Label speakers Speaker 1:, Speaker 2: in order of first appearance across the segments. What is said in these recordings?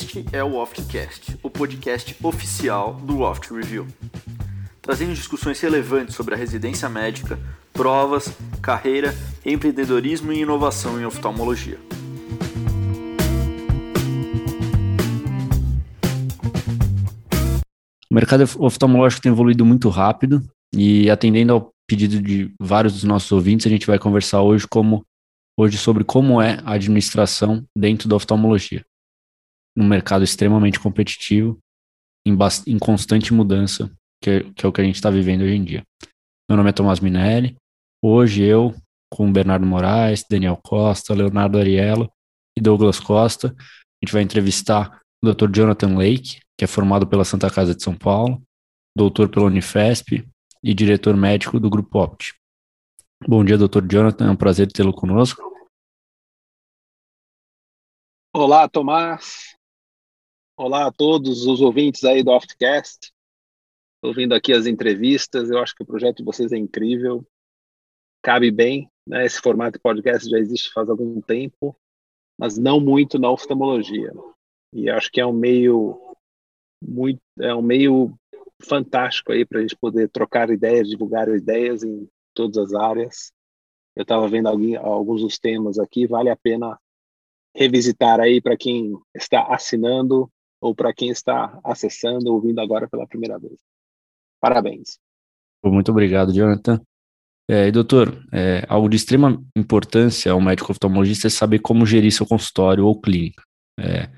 Speaker 1: Este é o Oftcast, o podcast oficial do Oft Review, trazendo discussões relevantes sobre a residência médica, provas, carreira, empreendedorismo e inovação em oftalmologia. O mercado oftalmológico tem evoluído muito rápido e atendendo ao pedido de vários dos nossos ouvintes, a gente vai conversar hoje como hoje sobre como é a administração dentro da oftalmologia. Num mercado extremamente competitivo, em, em constante mudança, que é, que é o que a gente está vivendo hoje em dia. Meu nome é Tomás Minelli. Hoje eu, com Bernardo Moraes, Daniel Costa, Leonardo Ariello e Douglas Costa, a gente vai entrevistar o Dr. Jonathan Lake, que é formado pela Santa Casa de São Paulo, doutor pela Unifesp e diretor médico do Grupo Opt. Bom dia, doutor Jonathan, é um prazer tê-lo conosco.
Speaker 2: Olá, Tomás. Olá a todos os ouvintes aí do Oftcast. Ouvindo aqui as entrevistas, eu acho que o projeto de vocês é incrível. Cabe bem, né? Esse formato de podcast já existe faz algum tempo, mas não muito na oftalmologia. E acho que é um meio muito, é um meio fantástico aí para a gente poder trocar ideias, divulgar ideias em todas as áreas. Eu estava vendo alguns dos temas aqui, vale a pena revisitar aí para quem está assinando ou para quem está acessando, ouvindo agora pela primeira vez. Parabéns.
Speaker 1: Muito obrigado, Jonathan. É, doutor, é, algo de extrema importância ao médico oftalmologista é saber como gerir seu consultório ou clínica. É,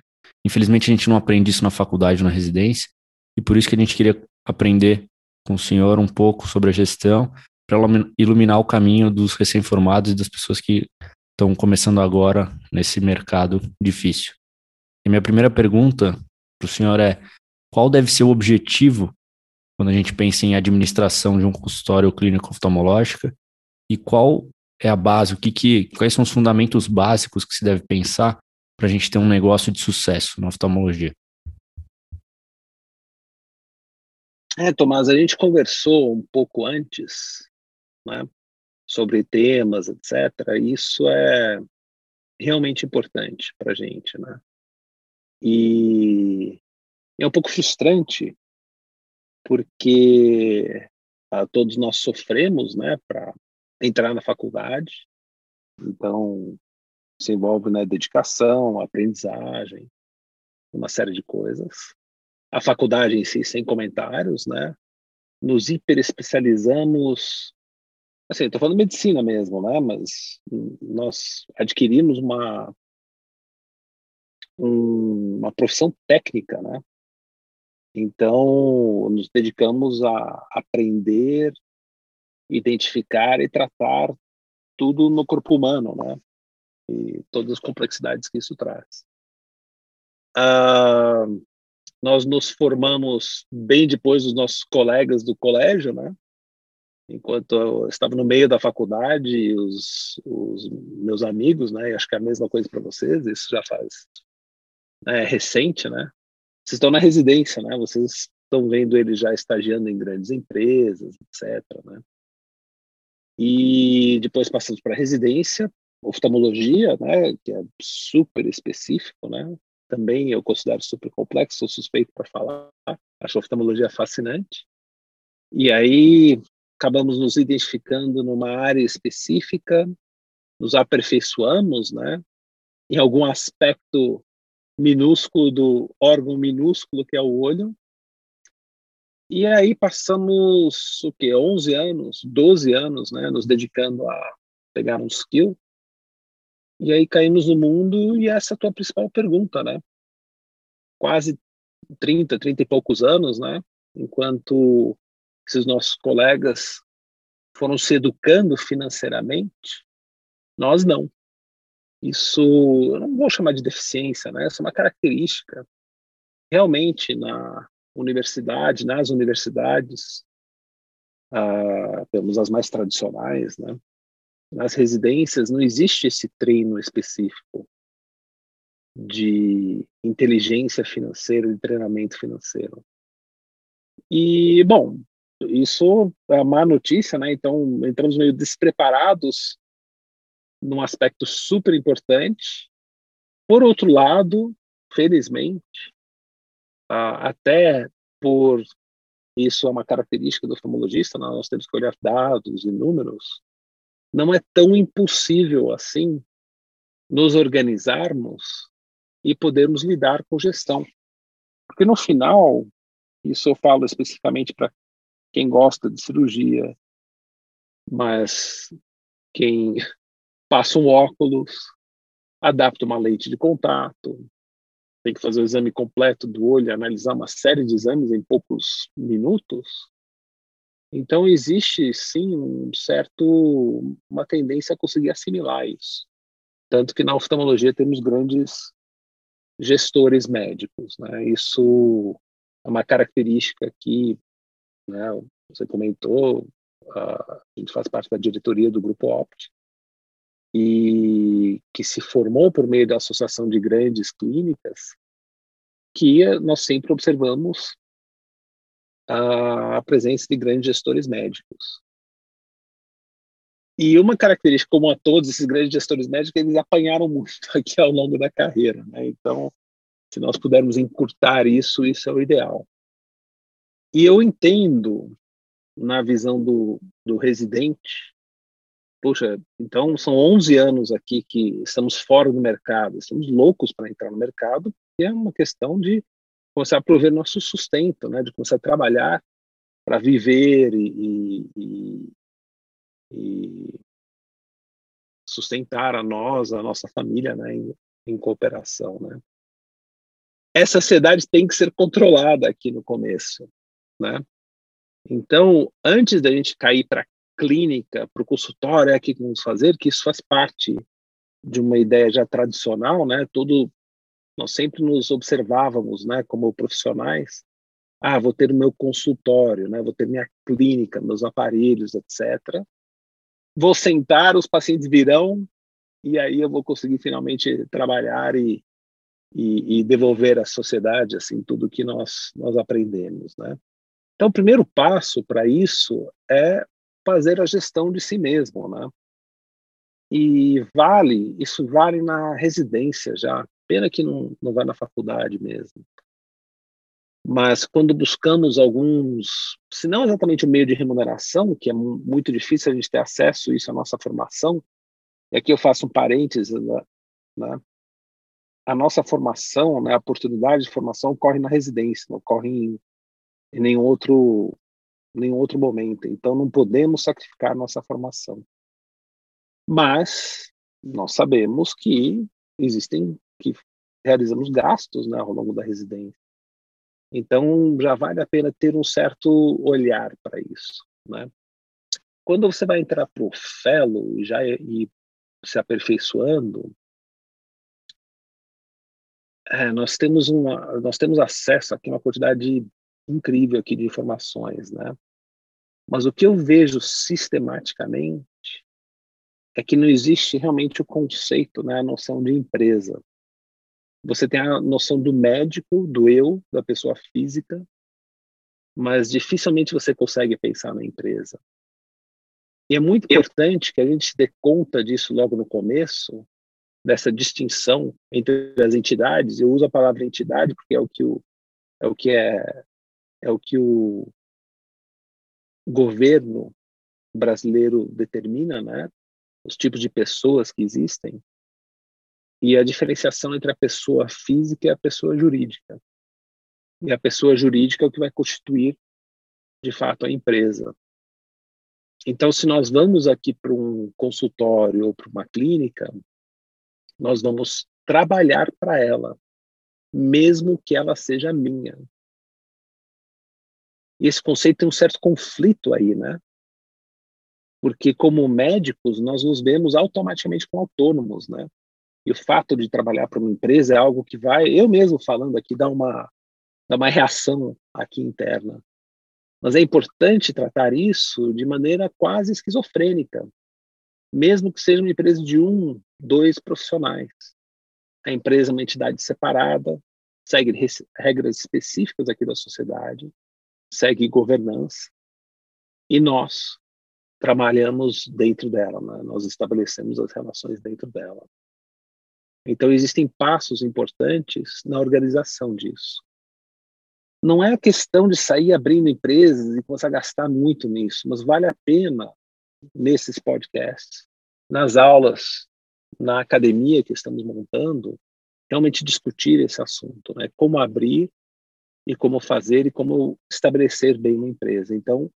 Speaker 1: infelizmente, a gente não aprende isso na faculdade, na residência, e por isso que a gente queria aprender com o senhor um pouco sobre a gestão, para iluminar o caminho dos recém-formados e das pessoas que estão começando agora nesse mercado difícil. E minha primeira pergunta para o senhor é: qual deve ser o objetivo quando a gente pensa em administração de um consultório clínico oftalmológica e qual é a base, o que, que quais são os fundamentos básicos que se deve pensar para a gente ter um negócio de sucesso na oftalmologia?
Speaker 2: É, Tomás, a gente conversou um pouco antes, né, sobre temas, etc. Isso é realmente importante para a gente, né? E é um pouco frustrante porque ah, todos nós sofremos, né, para entrar na faculdade. Então, se envolve na né, dedicação, aprendizagem, uma série de coisas. A faculdade em si, sem comentários, né? Nos hiper especializamos assim, estou falando medicina mesmo, né? Mas nós adquirimos uma uma profissão técnica, né? Então, nos dedicamos a aprender, identificar e tratar tudo no corpo humano, né? E todas as complexidades que isso traz. Uh, nós nos formamos bem depois dos nossos colegas do colégio, né? enquanto eu estava no meio da faculdade, os, os meus amigos, né, acho que é a mesma coisa para vocês, isso já faz é recente, né? Vocês estão na residência, né? Vocês estão vendo ele já estagiando em grandes empresas, etc, né? E depois passamos para residência, oftalmologia, né, que é super específico, né? Também eu considero super complexo, sou suspeito para falar, acho a oftalmologia fascinante. E aí acabamos nos identificando numa área específica, nos aperfeiçoamos, né? Em algum aspecto minúsculo do órgão minúsculo que é o olho. E aí passamos o que 11 anos, 12 anos, né, nos dedicando a pegar um skill. E aí caímos no mundo e essa é a tua principal pergunta, né? Quase 30, 30 e poucos anos, né? Enquanto esses nossos colegas foram se educando financeiramente, nós não. Isso eu não vou chamar de deficiência, né? Isso é uma característica. Realmente, na universidade, nas universidades, ah, as mais tradicionais, né? Nas residências não existe esse treino específico de inteligência financeira, de treinamento financeiro. E, bom, isso é má notícia, né? Então, entramos meio despreparados num aspecto super importante. Por outro lado, felizmente, até por isso é uma característica do oftalmologista, né? nós temos que olhar dados e números, não é tão impossível assim nos organizarmos e podermos lidar com gestão. Porque no final, isso eu falo especificamente para quem gosta de cirurgia, mas quem passa um óculos, adapta uma lente de contato, tem que fazer o exame completo do olho, analisar uma série de exames em poucos minutos. Então existe sim um certo uma tendência a conseguir assimilar isso. Tanto que na oftalmologia temos grandes gestores médicos, né? Isso é uma característica que, né, você comentou, a gente faz parte da diretoria do grupo Opt e que se formou por meio da associação de grandes clínicas, que nós sempre observamos a presença de grandes gestores médicos. E uma característica como a todos esses grandes gestores médicos, eles apanharam muito aqui ao longo da carreira, né? Então, se nós pudermos encurtar isso, isso é o ideal. E eu entendo, na visão do, do residente, puxa, então são 11 anos aqui que estamos fora do mercado, estamos loucos para entrar no mercado, que é uma questão de começar a prover nosso sustento, né, de começar a trabalhar para viver e, e, e, sustentar a nós, a nossa família, né, em, em cooperação, né. Essa ansiedade tem que ser controlada aqui no começo, né. Então, antes da gente cair para clínica, para o consultório, é aqui que vamos fazer, que isso faz parte de uma ideia já tradicional, né? Todo nós sempre nos observávamos, né, como profissionais. Ah, vou ter o meu consultório, né? Vou ter minha clínica, meus aparelhos, etc. Vou sentar, os pacientes virão e aí eu vou conseguir finalmente trabalhar e, e, e devolver à sociedade assim tudo que nós nós aprendemos, né? Então, o primeiro passo para isso é fazer a gestão de si mesmo, né? E vale, isso vale na residência já. Pena que não, não vai na faculdade mesmo. Mas quando buscamos alguns, se não exatamente o meio de remuneração, que é muito difícil a gente ter acesso a isso à nossa formação, e aqui eu faço um parênteses, né? né? A nossa formação, né, a oportunidade de formação ocorre na residência, não ocorre em, em nenhum outro nenhum outro momento. Então, não podemos sacrificar nossa formação. Mas nós sabemos que existem, que realizamos gastos né, ao longo da residência. Então, já vale a pena ter um certo olhar para isso. Né? Quando você vai entrar para o fellow já e se aperfeiçoando, é, nós temos uma, nós temos acesso aqui a uma quantidade incrível aqui de informações, né? Mas o que eu vejo sistematicamente é que não existe realmente o conceito, né, a noção de empresa. Você tem a noção do médico, do eu, da pessoa física, mas dificilmente você consegue pensar na empresa. E é muito importante que a gente dê conta disso logo no começo, dessa distinção entre as entidades. Eu uso a palavra entidade porque é o que o, é o que é é o que o governo brasileiro determina, né? Os tipos de pessoas que existem e a diferenciação entre a pessoa física e a pessoa jurídica. E a pessoa jurídica é o que vai constituir, de fato, a empresa. Então, se nós vamos aqui para um consultório ou para uma clínica, nós vamos trabalhar para ela, mesmo que ela seja minha. E esse conceito tem um certo conflito aí, né? Porque como médicos, nós nos vemos automaticamente como autônomos, né? E o fato de trabalhar para uma empresa é algo que vai, eu mesmo falando aqui, dar uma, dar uma reação aqui interna. Mas é importante tratar isso de maneira quase esquizofrênica, mesmo que seja uma empresa de um, dois profissionais. A empresa é uma entidade separada, segue regras específicas aqui da sociedade, segue governança e nós trabalhamos dentro dela, né? nós estabelecemos as relações dentro dela. Então, existem passos importantes na organização disso. Não é a questão de sair abrindo empresas e começar a gastar muito nisso, mas vale a pena, nesses podcasts, nas aulas, na academia que estamos montando, realmente discutir esse assunto, né? Como abrir e como fazer e como estabelecer bem uma empresa. Então,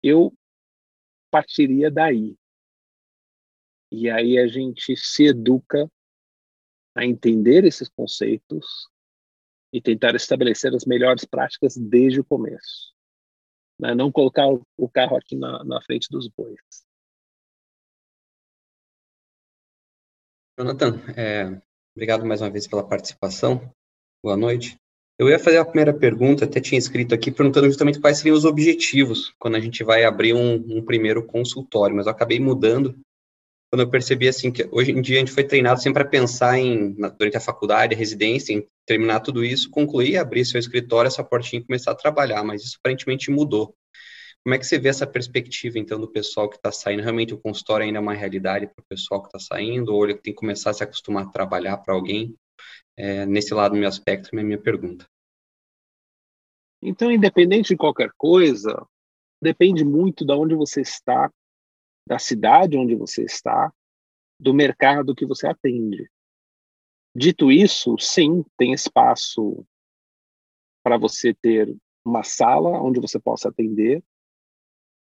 Speaker 2: eu partiria daí. E aí a gente se educa a entender esses conceitos e tentar estabelecer as melhores práticas desde o começo. Né? Não colocar o carro aqui na, na frente dos bois.
Speaker 3: Jonathan, é, obrigado mais uma vez pela participação. Boa noite. Eu ia fazer a primeira pergunta, até tinha escrito aqui, perguntando justamente quais seriam os objetivos quando a gente vai abrir um, um primeiro consultório, mas eu acabei mudando quando eu percebi assim que hoje em dia a gente foi treinado sempre para pensar em durante a faculdade, a residência, em terminar tudo isso, concluir, abrir seu escritório, essa portinha e começar a trabalhar, mas isso aparentemente mudou. Como é que você vê essa perspectiva então do pessoal que está saindo? Realmente o consultório ainda é uma realidade para o pessoal que está saindo, ou ele tem que começar a se acostumar a trabalhar para alguém? É, nesse lado do meu aspecto, é a minha pergunta.
Speaker 2: Então, independente de qualquer coisa, depende muito de onde você está da cidade onde você está, do mercado que você atende. Dito isso, sim, tem espaço para você ter uma sala onde você possa atender,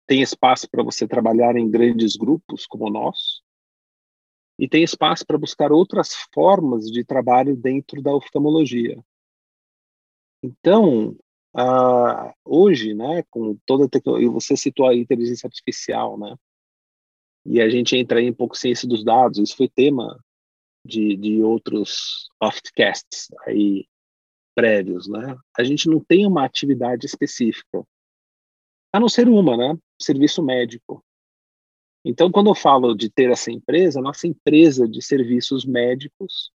Speaker 2: tem espaço para você trabalhar em grandes grupos como nós, e tem espaço para buscar outras formas de trabalho dentro da oftalmologia. Então, hoje, né, com toda a tecnologia, você citou a inteligência artificial, né? e a gente entra em um pouco ciência dos dados. Isso foi tema de, de outros podcasts aí prévios, né? A gente não tem uma atividade específica, a não ser uma, né? Serviço médico. Então, quando eu falo de ter essa empresa, nossa empresa de serviços médicos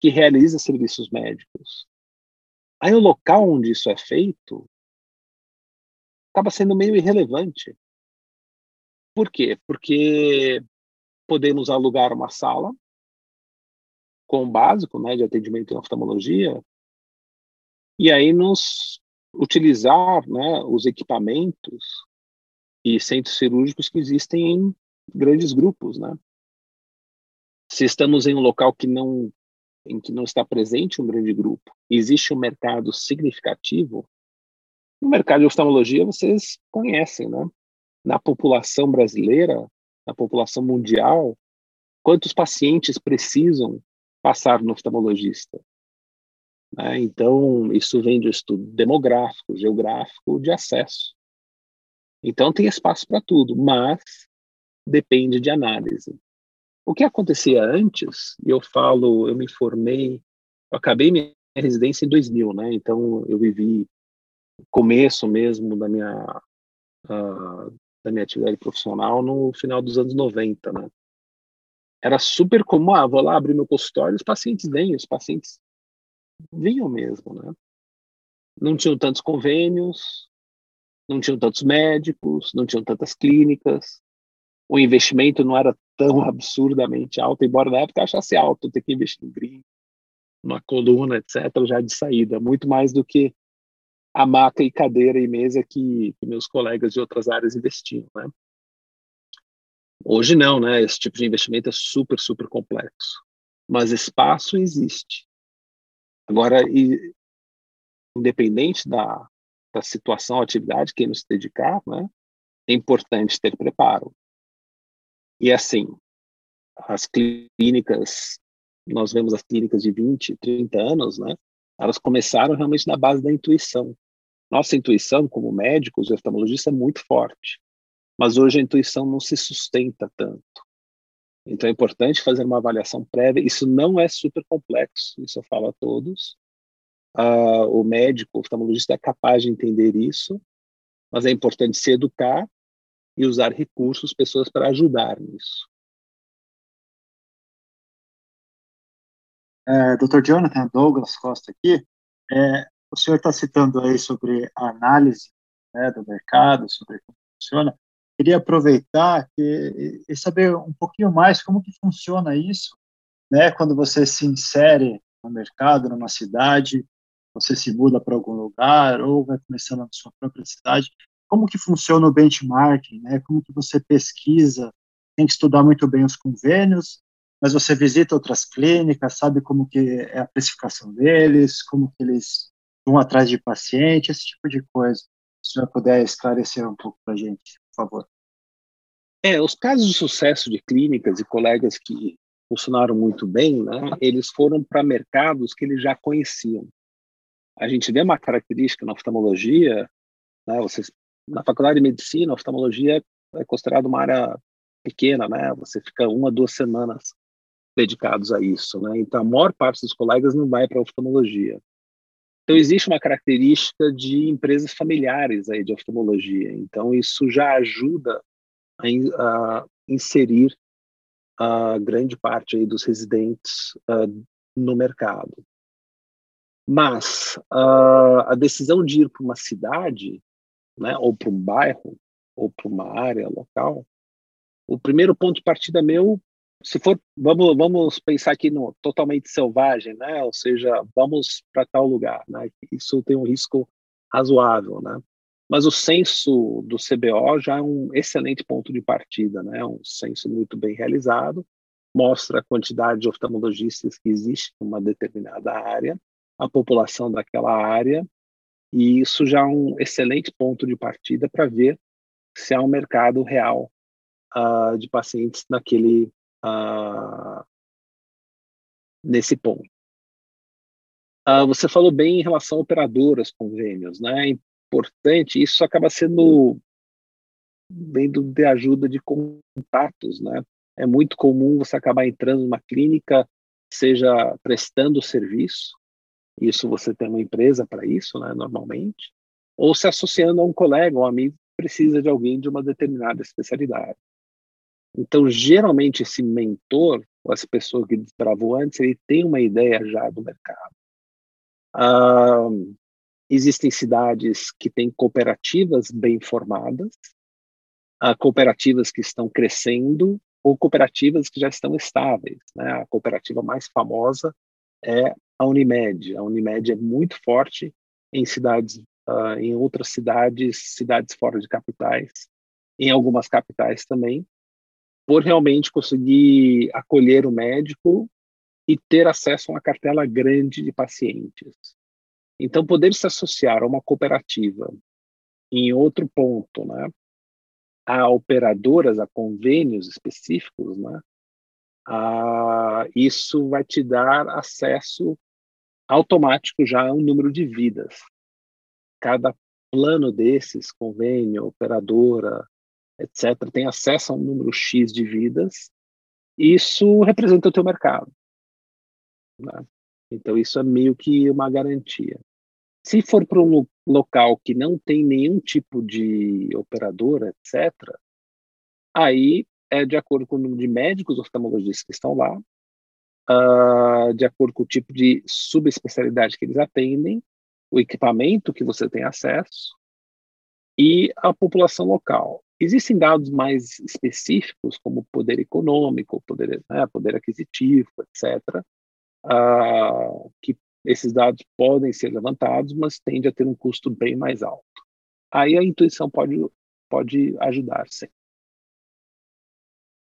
Speaker 2: que realiza serviços médicos. Aí o local onde isso é feito acaba sendo meio irrelevante. Por quê? Porque podemos alugar uma sala com o básico né, de atendimento em oftalmologia e aí nos utilizar né, os equipamentos e centros cirúrgicos que existem em grandes grupos, né? Se estamos em um local que não em que não está presente um grande grupo, existe um mercado significativo. No mercado de oftalmologia vocês conhecem, né? na população brasileira, na população mundial, quantos pacientes precisam passar no oftalmologista. Né? Então, isso vem de estudo demográfico, geográfico, de acesso. Então, tem espaço para tudo, mas depende de análise. O que acontecia antes, eu falo, eu me formei, eu acabei minha residência em 2000, né? Então, eu vivi começo mesmo da minha uh, da minha atividade profissional no final dos anos 90, né? Era super comum, ah, vou lá abrir meu consultório, os pacientes vêm, os pacientes vinham mesmo, né? Não tinham tantos convênios, não tinham tantos médicos, não tinham tantas clínicas, o investimento não era tão absurdamente alto, embora na época achasse alto ter que investir em gringo, uma coluna, etc., já de saída, muito mais do que a maca e cadeira e mesa que, que meus colegas de outras áreas investiam, né? Hoje não, né? Esse tipo de investimento é super, super complexo. Mas espaço existe. Agora, e, independente da, da situação, atividade, quem nos dedicar, né? É importante ter preparo. E assim, as clínicas, nós vemos as clínicas de 20, 30 anos, né? elas começaram realmente na base da intuição. Nossa intuição, como médicos e oftalmologistas, é muito forte, mas hoje a intuição não se sustenta tanto. Então é importante fazer uma avaliação prévia. Isso não é super complexo, isso eu falo a todos. Uh, o médico, o oftalmologista é capaz de entender isso, mas é importante se educar e usar recursos, pessoas para ajudar nisso.
Speaker 4: é, Dr. Jonathan Douglas Costa aqui, é, o senhor está citando aí sobre a análise né, do mercado, sobre como funciona. Queria aproveitar que, e saber um pouquinho mais como que funciona isso né, quando você se insere no mercado, numa cidade, você se muda para algum lugar ou vai começando na sua própria cidade, como que funciona o benchmarking, né? Como que você pesquisa? Tem que estudar muito bem os convênios, mas você visita outras clínicas, sabe como que é a precificação deles, como que eles vão atrás de paciente, esse tipo de coisa. Se senhor puder esclarecer um pouco para a gente, por favor.
Speaker 2: É, os casos de sucesso de clínicas e colegas que funcionaram muito bem, né, eles foram para mercados que eles já conheciam. A gente vê uma característica na oftalmologia, né, vocês, na faculdade de medicina, oftalmologia é considerada uma área pequena, né, você fica uma, duas semanas dedicados a isso, né, então a maior parte dos colegas não vai para oftalmologia. Então existe uma característica de empresas familiares aí de oftalmologia, então isso já ajuda a, a inserir a grande parte aí dos residentes uh, no mercado. Mas uh, a decisão de ir para uma cidade, né, ou para um bairro, ou para uma área local, o primeiro ponto de partida meu, se for, vamos, vamos pensar aqui no totalmente selvagem, né, ou seja, vamos para tal lugar, né, isso tem um risco razoável, né. Mas o censo do CBO já é um excelente ponto de partida, né? um censo muito bem realizado, mostra a quantidade de oftalmologistas que existe em uma determinada área, a população daquela área, e isso já é um excelente ponto de partida para ver se há um mercado real uh, de pacientes naquele uh, nesse ponto. Uh, você falou bem em relação a operadoras, convênios, né? importante, isso acaba sendo vendo de ajuda de contatos, né? É muito comum você acabar entrando numa clínica, seja prestando serviço, isso você tem uma empresa para isso, né, normalmente, ou se associando a um colega, um amigo que precisa de alguém de uma determinada especialidade. Então, geralmente, esse mentor, ou essa pessoa que desbravou antes, ele tem uma ideia já do mercado. Existem cidades que têm cooperativas bem formadas, cooperativas que estão crescendo ou cooperativas que já estão estáveis. Né? A cooperativa mais famosa é a Unimed. A Unimed é muito forte em cidades, uh, em outras cidades, cidades fora de capitais, em algumas capitais também, por realmente conseguir acolher o médico e ter acesso a uma cartela grande de pacientes. Então, poder se associar a uma cooperativa em outro ponto, né, a operadoras, a convênios específicos, né, a, isso vai te dar acesso automático já a um número de vidas. Cada plano desses, convênio, operadora, etc., tem acesso a um número X de vidas, isso representa o teu mercado. Né? Então, isso é meio que uma garantia. Se for para um local que não tem nenhum tipo de operadora, etc., aí é de acordo com o número de médicos oftalmologistas que estão lá, uh, de acordo com o tipo de subespecialidade que eles atendem, o equipamento que você tem acesso e a população local. Existem dados mais específicos, como poder econômico, poder, né, poder aquisitivo, etc., uh, ah, que esses dados podem ser levantados, mas tende a ter um custo bem mais alto. Aí a intuição pode, pode ajudar, sim.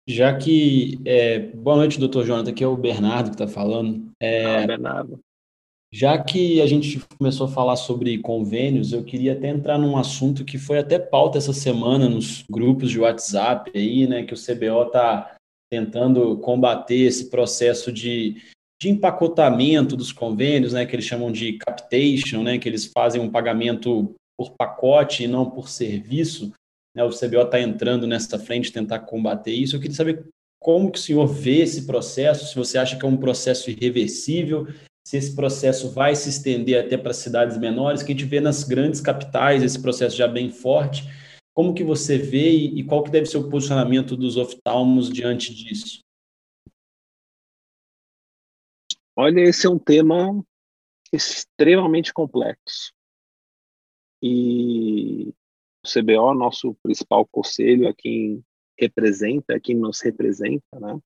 Speaker 5: Já que. É, boa noite, doutor Jonathan. Aqui é o Bernardo que está falando.
Speaker 2: É, ah, Bernardo.
Speaker 5: Já que a gente começou a falar sobre convênios, eu queria até entrar num assunto que foi até pauta essa semana nos grupos de WhatsApp aí, né? Que o CBO está tentando combater esse processo de de empacotamento dos convênios, né, que eles chamam de capitation, né, que eles fazem um pagamento por pacote e não por serviço. Né, o CBO está entrando nessa frente tentar combater isso. Eu queria saber como que o senhor vê esse processo, se você acha que é um processo irreversível, se esse processo vai se estender até para cidades menores, que a gente vê nas grandes capitais esse processo já bem forte. Como que você vê e, e qual que deve ser o posicionamento dos oftalmos diante disso?
Speaker 2: Olha, esse é um tema extremamente complexo. E o CBO, nosso principal conselho, é quem representa, é quem nos representa, né?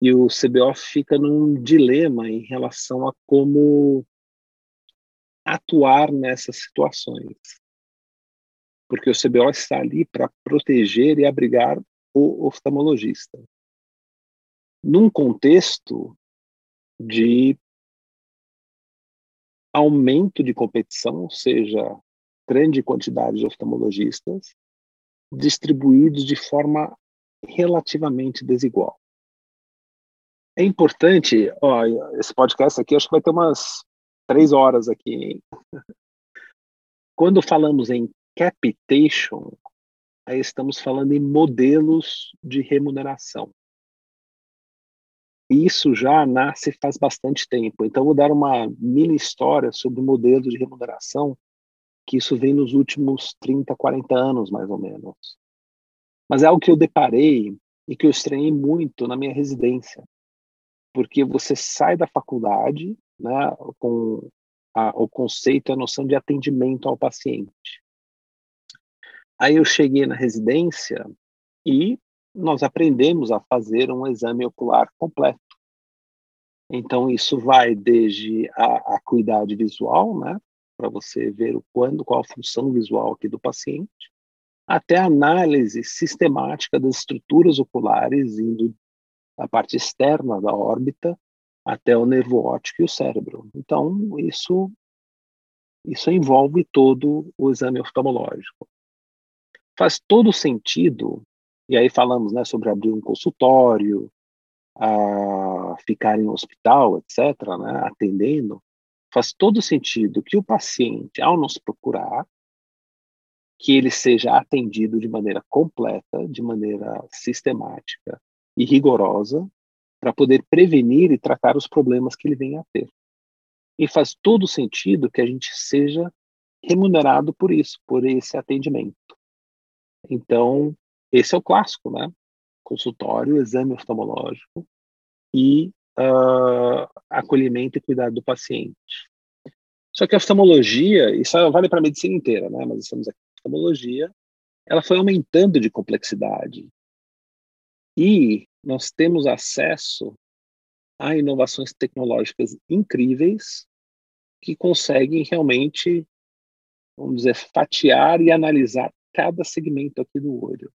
Speaker 2: e o CBO fica num dilema em relação a como atuar nessas situações. Porque o CBO está ali para proteger e abrigar o oftalmologista. Num contexto de aumento de competição, ou seja, grande quantidade de oftalmologistas distribuídos de forma relativamente desigual. É importante, ó, esse podcast aqui acho que vai ter umas três horas aqui. Hein? Quando falamos em capitation, aí estamos falando em modelos de remuneração. Isso já nasce faz bastante tempo. Então, vou dar uma mini história sobre modelos de remuneração, que isso vem nos últimos 30, 40 anos, mais ou menos. Mas é algo que eu deparei e que eu estranhei muito na minha residência. Porque você sai da faculdade né, com a, o conceito, a noção de atendimento ao paciente. Aí eu cheguei na residência e nós aprendemos a fazer um exame ocular completo. Então isso vai desde a acuidade visual, né, para você ver o quando, qual a função visual aqui do paciente, até a análise sistemática das estruturas oculares indo da parte externa da órbita até o nervo óptico e o cérebro. Então, isso, isso envolve todo o exame oftalmológico. Faz todo sentido, e aí falamos né, sobre abrir um consultório, a ficar em um hospital, etc., né, atendendo, faz todo sentido que o paciente, ao nos procurar, que ele seja atendido de maneira completa, de maneira sistemática e rigorosa, para poder prevenir e tratar os problemas que ele venha a ter. E faz todo sentido que a gente seja remunerado por isso, por esse atendimento. Então, esse é o clássico, né? Consultório, exame oftalmológico e uh, acolhimento e cuidado do paciente. Só que a oftalmologia, isso vale para a medicina inteira, né? Mas estamos aqui oftalmologia, ela foi aumentando de complexidade. E nós temos acesso a inovações tecnológicas incríveis que conseguem realmente, vamos dizer, fatiar e analisar cada segmento aqui do olho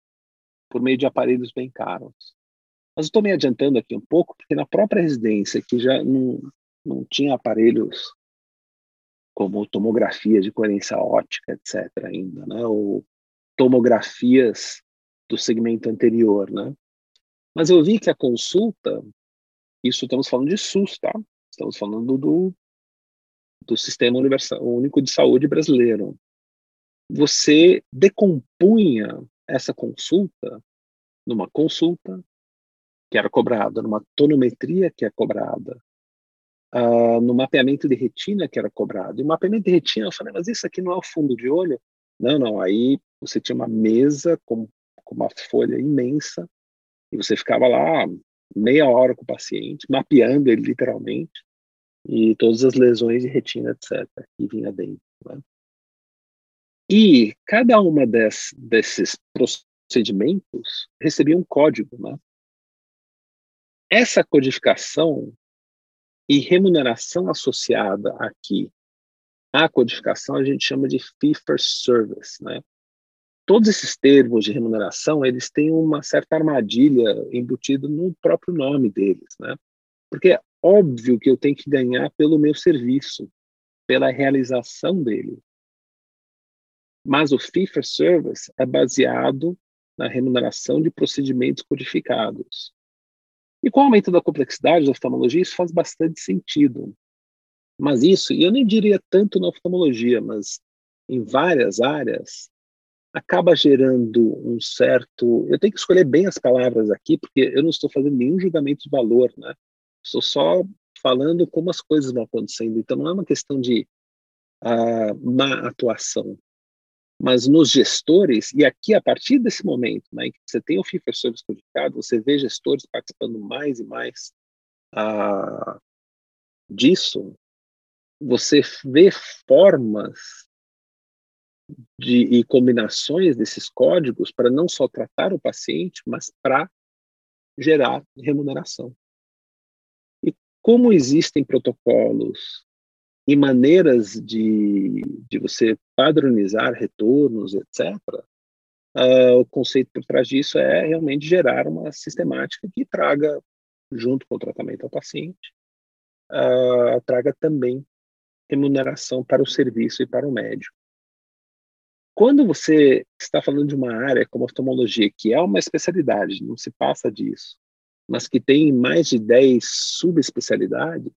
Speaker 2: por meio de aparelhos bem caros. Mas estou me adiantando aqui um pouco, porque na própria residência, que já não, não tinha aparelhos como tomografia de coerência óptica, etc., ainda, né? ou tomografias do segmento anterior, né? Mas eu vi que a consulta, isso estamos falando de SUS, tá? Estamos falando do, do Sistema Universal, Único de Saúde brasileiro. Você decompunha essa consulta numa consulta que era cobrada, numa tonometria que é cobrada, uh, no mapeamento de retina que era cobrado. E o mapeamento de retina, eu falei, mas isso aqui não é o fundo de olho? Não, não. Aí você tinha uma mesa com, com uma folha imensa e você ficava lá meia hora com o paciente, mapeando ele literalmente, e todas as lesões de retina, etc., que vinha dentro. Né? E cada uma des, desses procedimentos recebia um código. Né? Essa codificação e remuneração associada aqui à codificação a gente chama de fee for service, né? todos esses termos de remuneração, eles têm uma certa armadilha embutida no próprio nome deles, né? Porque é óbvio que eu tenho que ganhar pelo meu serviço, pela realização dele. Mas o fee for service é baseado na remuneração de procedimentos codificados. E com o aumento da complexidade da oftalmologia, isso faz bastante sentido. Mas isso, e eu nem diria tanto na oftalmologia, mas em várias áreas, acaba gerando um certo. Eu tenho que escolher bem as palavras aqui, porque eu não estou fazendo nenhum julgamento de valor, né? Estou só falando como as coisas vão acontecendo. Então, não é uma questão de uh, má atuação, mas nos gestores, e aqui a partir desse momento, né, em que você tem o FIFA Service codificado, você vê gestores participando mais e mais uh, disso, você vê formas de, e combinações desses códigos para não só tratar o paciente, mas para gerar remuneração. como existem protocolos e maneiras de, de você padronizar retornos, etc., uh, ah, o conceito por trás disso é realmente gerar uma sistemática que traga, junto com o tratamento ao paciente, uh, traga também remuneração para o serviço e para o médico. Quando você está falando de uma área como oftalmologia, que é uma especialidade, não se passa disso, mas que tem mais de 10 subespecialidades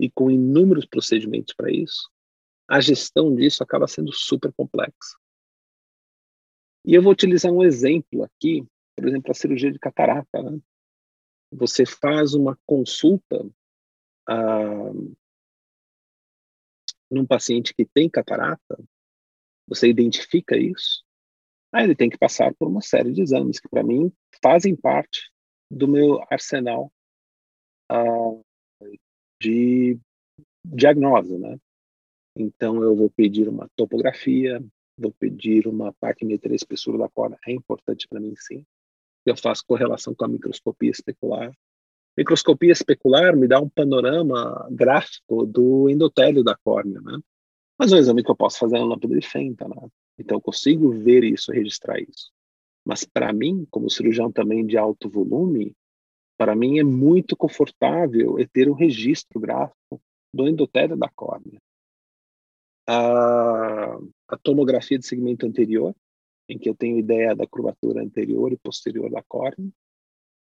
Speaker 2: e com inúmeros procedimentos para isso, a gestão disso acaba sendo super complexa. E eu vou utilizar um exemplo aqui, por exemplo, a cirurgia de catarata. Né? Você faz uma consulta ah, num paciente que tem catarata, você identifica isso, aí ele tem que passar por uma série de exames que, para mim, fazem parte do meu arsenal uh, de diagnose, né? Então, eu vou pedir uma topografia, vou pedir uma paquimetria espessura da córnea, é importante para mim, sim. Eu faço correlação com a microscopia especular. Microscopia especular me dá um panorama gráfico do endotélio da córnea, né? Mas é um exame que eu posso fazer na lâmpada de Fenta, né? Então eu consigo ver isso, registrar isso. Mas para mim, como cirurgião também de alto volume, para mim é muito confortável ter um registro gráfico do endotélio da córnea. A, a tomografia de segmento anterior, em que eu tenho ideia da curvatura anterior e posterior da córnea,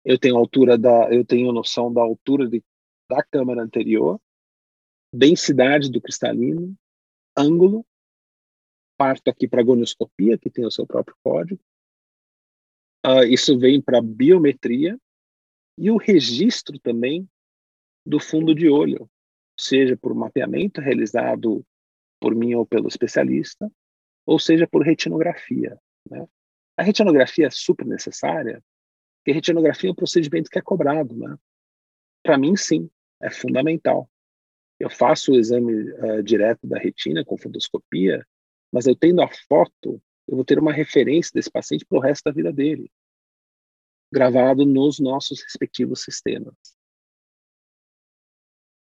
Speaker 2: eu tenho altura da, eu tenho noção da altura de, da câmara anterior, densidade do cristalino, ângulo, parto aqui para a gonioscopia, que tem o seu próprio código. Uh, isso vem para biometria e o registro também do fundo de olho, seja por mapeamento realizado por mim ou pelo especialista, ou seja por retinografia. Né? A retinografia é super necessária porque retinografia é um procedimento que é cobrado, né? Para mim, sim, é fundamental. Eu faço o exame uh, direto da retina com fundoscopia, mas eu tendo a foto, eu vou ter uma referência desse paciente para o resto da vida dele, gravado nos nossos respectivos sistemas.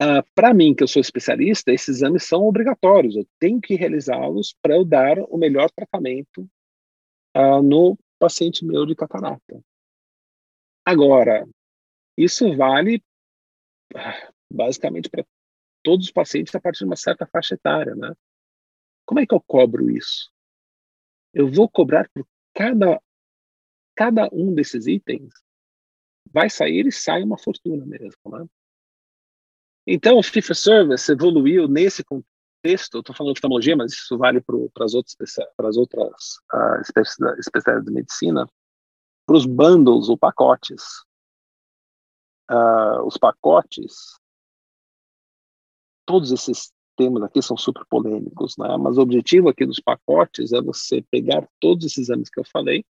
Speaker 2: Uh, para mim, que eu sou especialista, esses exames são obrigatórios. Eu tenho que realizá-los para eu dar o melhor tratamento uh, no paciente meu de catarata. Agora, isso vale basicamente para todos os pacientes a partir de uma certa faixa etária, né? Como é que eu cobro isso? Eu vou cobrar por cada cada um desses itens vai sair e sai uma fortuna mesmo, né? Então, o for service evoluiu nesse contexto. Estou falando de oftalmologia, mas isso vale para as outras, para as outras uh, especialidades de medicina para os bundles ou pacotes. Uh, os pacotes, todos esses temas aqui são super polêmicos, né? mas o objetivo aqui dos pacotes é você pegar todos esses exames que eu falei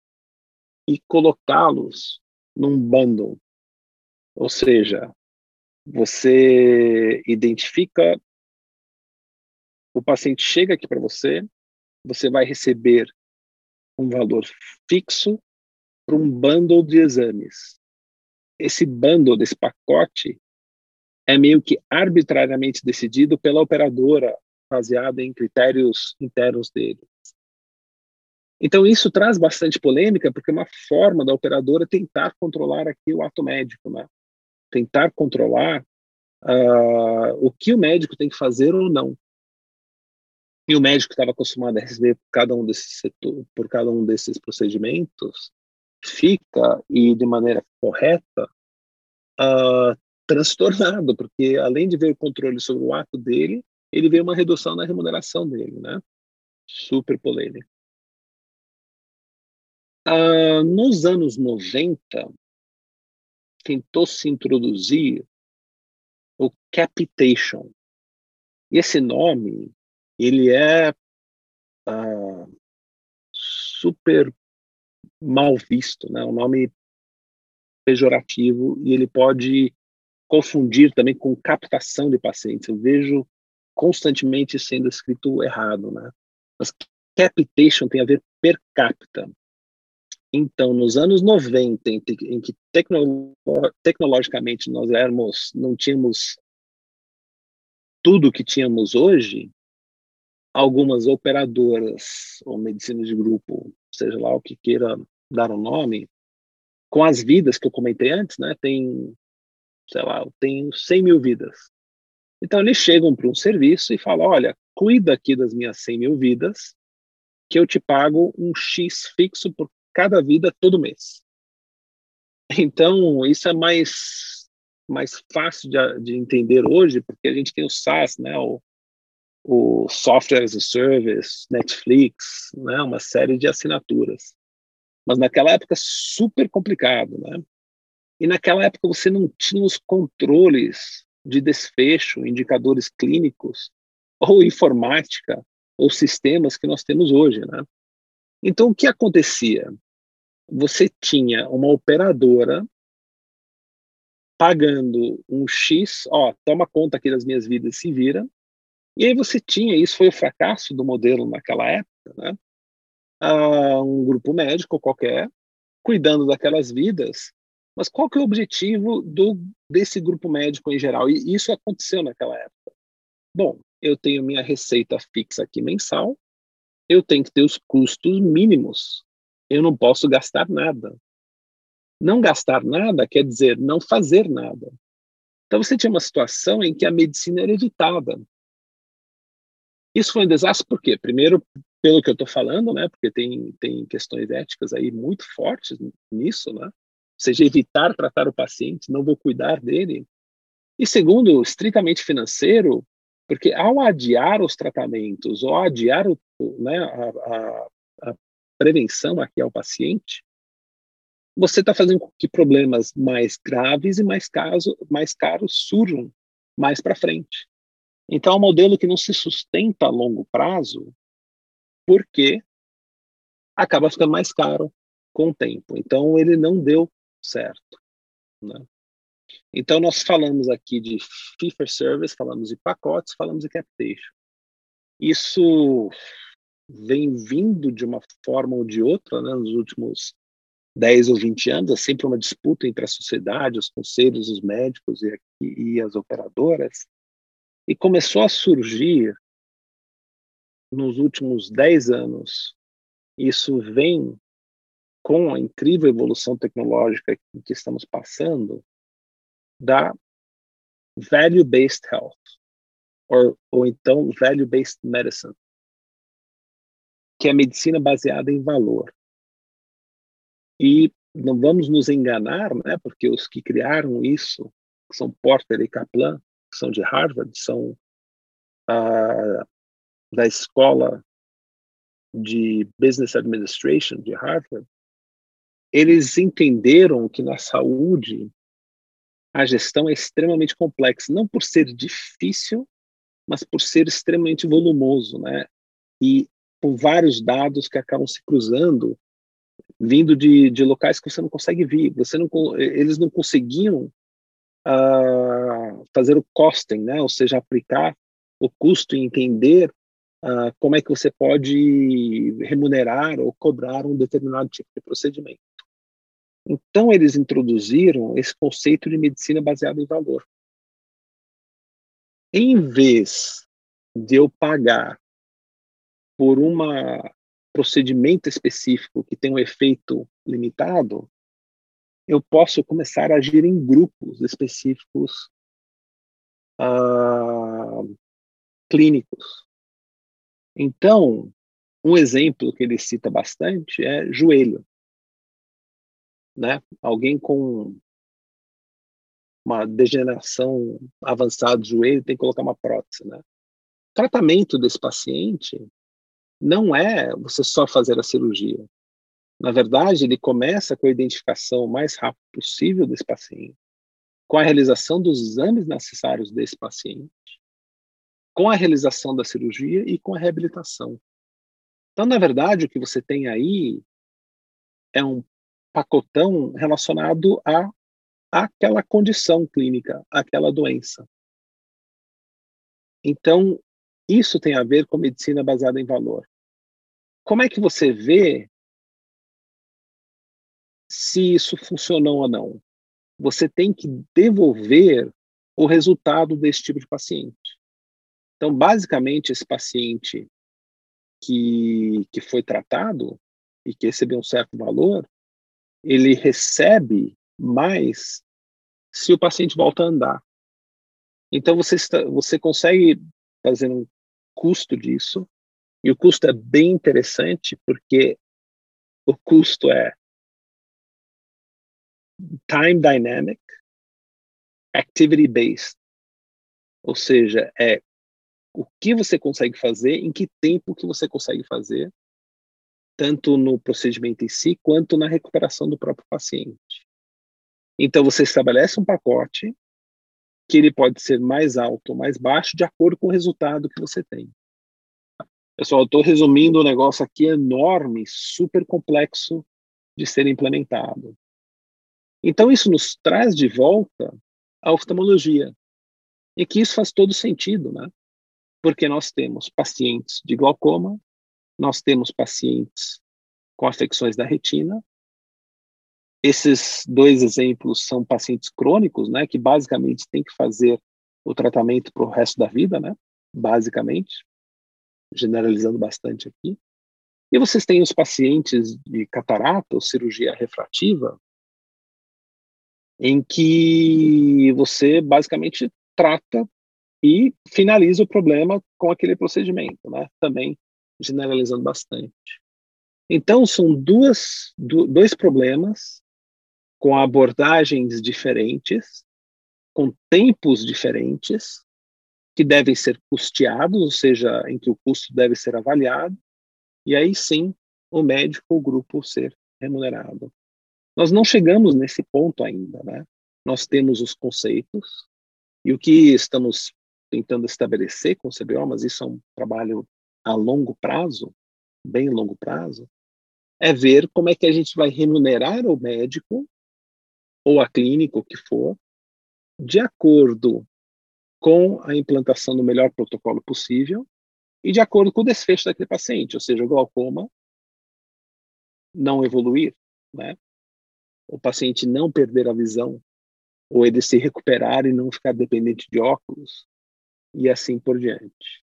Speaker 2: e colocá-los num bundle. Ou seja, você identifica, o paciente chega aqui para você, você vai receber um valor fixo para um bundle de exames. Esse bundle, desse pacote, é meio que arbitrariamente decidido pela operadora, baseado em critérios internos deles. Então, isso traz bastante polêmica, porque é uma forma da operadora tentar controlar aqui o ato médico, né? tentar controlar uh, o que o médico tem que fazer ou não. E o médico estava acostumado a receber por cada um desses setor, por cada um desses procedimentos, fica, e de maneira correta, uh, transtornado, porque além de ver o controle sobre o ato dele, ele vê uma redução na remuneração dele, né? Super polêmico. Uh, nos anos 90, tentou se introduzir o capitation. E esse nome, ele é uh, super mal visto, né? Um nome pejorativo e ele pode confundir também com captação de pacientes. Eu vejo constantemente sendo escrito errado, né? Mas capitation tem a ver per capita. Então, nos anos 90, em, em que tecno, tecnologicamente nós éramos, não tínhamos tudo que tínhamos hoje, algumas operadoras ou medicina de grupo, seja lá o que queira dar o um nome, com as vidas que eu comentei antes, né? Tem, sei lá, tem 100 mil vidas. Então eles chegam para um serviço e falam, olha, cuida aqui das minhas 100 mil vidas, que eu te pago um X fixo por cada vida todo mês. Então, isso é mais, mais fácil de, de entender hoje, porque a gente tem o SaaS, né, o, o Software as a Service, Netflix, né, uma série de assinaturas. Mas naquela época, super complicado. Né? E naquela época você não tinha os controles de desfecho, indicadores clínicos, ou informática, ou sistemas que nós temos hoje. Né? Então, o que acontecia? Você tinha uma operadora pagando um X, ó, toma conta aqui das minhas vidas, se vira. E aí você tinha, isso foi o fracasso do modelo naquela época, né? Ah, um grupo médico qualquer cuidando daquelas vidas mas qual que é o objetivo do, desse grupo médico em geral? E isso aconteceu naquela época. Bom, eu tenho minha receita fixa aqui mensal, eu tenho que ter os custos mínimos. Eu não posso gastar nada. Não gastar nada quer dizer não fazer nada. Então você tinha uma situação em que a medicina era evitada. Isso foi um desastre por quê? Primeiro, pelo que eu estou falando, né? Porque tem, tem questões éticas aí muito fortes nisso, né? seja, evitar tratar o paciente, não vou cuidar dele. E segundo, estritamente financeiro, porque ao adiar os tratamentos, ou adiar o, né, a, a prevenção aqui ao paciente, você está fazendo com que problemas mais graves e mais, caso, mais caros surjam mais para frente. Então, é um modelo que não se sustenta a longo prazo, porque acaba ficando mais caro com o tempo. Então, ele não deu certo. Né? Então, nós falamos aqui de fee for service, falamos de pacotes, falamos de capitation. Isso vem vindo de uma forma ou de outra né, nos últimos 10 ou 20 anos, é sempre uma disputa entre a sociedade, os conselhos, os médicos e, e as operadoras, e começou a surgir nos últimos 10 anos. Isso vem com a incrível evolução tecnológica que estamos passando, da value-based health, ou, ou então value-based medicine, que é a medicina baseada em valor. E não vamos nos enganar, né, porque os que criaram isso, que são Porter e Kaplan, que são de Harvard, são ah, da escola de Business Administration de Harvard, eles entenderam que na saúde a gestão é extremamente complexa, não por ser difícil, mas por ser extremamente volumoso, né? E com vários dados que acabam se cruzando, vindo de, de locais que você não consegue vir. Você não, eles não conseguiam uh, fazer o costing, né? Ou seja, aplicar o custo e entender uh, como é que você pode remunerar ou cobrar um determinado tipo de procedimento. Então, eles introduziram esse conceito de medicina baseada em valor. Em vez de eu pagar por um procedimento específico que tem um efeito limitado, eu posso começar a agir em grupos específicos uh, clínicos. Então, um exemplo que ele cita bastante é joelho né? Alguém com uma degeneração avançada do joelho tem que colocar uma prótese, né? O tratamento desse paciente não é você só fazer a cirurgia. Na verdade, ele começa com a identificação mais rápida possível desse paciente, com a realização dos exames necessários desse paciente, com a realização da cirurgia e com a reabilitação. Então, na verdade, o que você tem aí é um pacotão relacionado a aquela condição clínica, aquela doença. Então, isso tem a ver com medicina baseada em valor. Como é que você vê se isso funcionou ou não? Você tem que devolver o resultado desse tipo de paciente. Então, basicamente, esse paciente que, que foi tratado e que recebeu um certo valor, ele recebe mais se o paciente volta a andar. Então, você, está, você consegue fazer um custo disso, e o custo é bem interessante, porque o custo é time dynamic, activity based. Ou seja, é o que você consegue fazer, em que tempo que você consegue fazer, tanto no procedimento em si, quanto na recuperação do próprio paciente. Então, você estabelece um pacote que ele pode ser mais alto ou mais baixo de acordo com o resultado que você tem. Pessoal, eu estou resumindo um negócio aqui enorme, super complexo de ser implementado. Então, isso nos traz de volta a oftalmologia. E que isso faz todo sentido, né? porque nós temos pacientes de glaucoma, nós temos pacientes com afecções da retina. Esses dois exemplos são pacientes crônicos, né, que basicamente têm que fazer o tratamento para o resto da vida, né, basicamente, generalizando bastante aqui. E vocês têm os pacientes de catarata ou cirurgia refrativa, em que você basicamente trata e finaliza o problema com aquele procedimento, né? Também generalizando bastante. Então, são duas, dois problemas com abordagens diferentes, com tempos diferentes, que devem ser custeados, ou seja, em que o custo deve ser avaliado, e aí sim o médico ou o grupo ser remunerado. Nós não chegamos nesse ponto ainda, né? Nós temos os conceitos, e o que estamos tentando estabelecer com o CBO, mas isso é um trabalho a longo prazo, bem longo prazo, é ver como é que a gente vai remunerar o médico ou a clínica, o que for, de acordo com a implantação do melhor protocolo possível e de acordo com o desfecho daquele paciente, ou seja, o glaucoma não evoluir, né? O paciente não perder a visão, ou ele se recuperar e não ficar dependente de óculos, e assim por diante.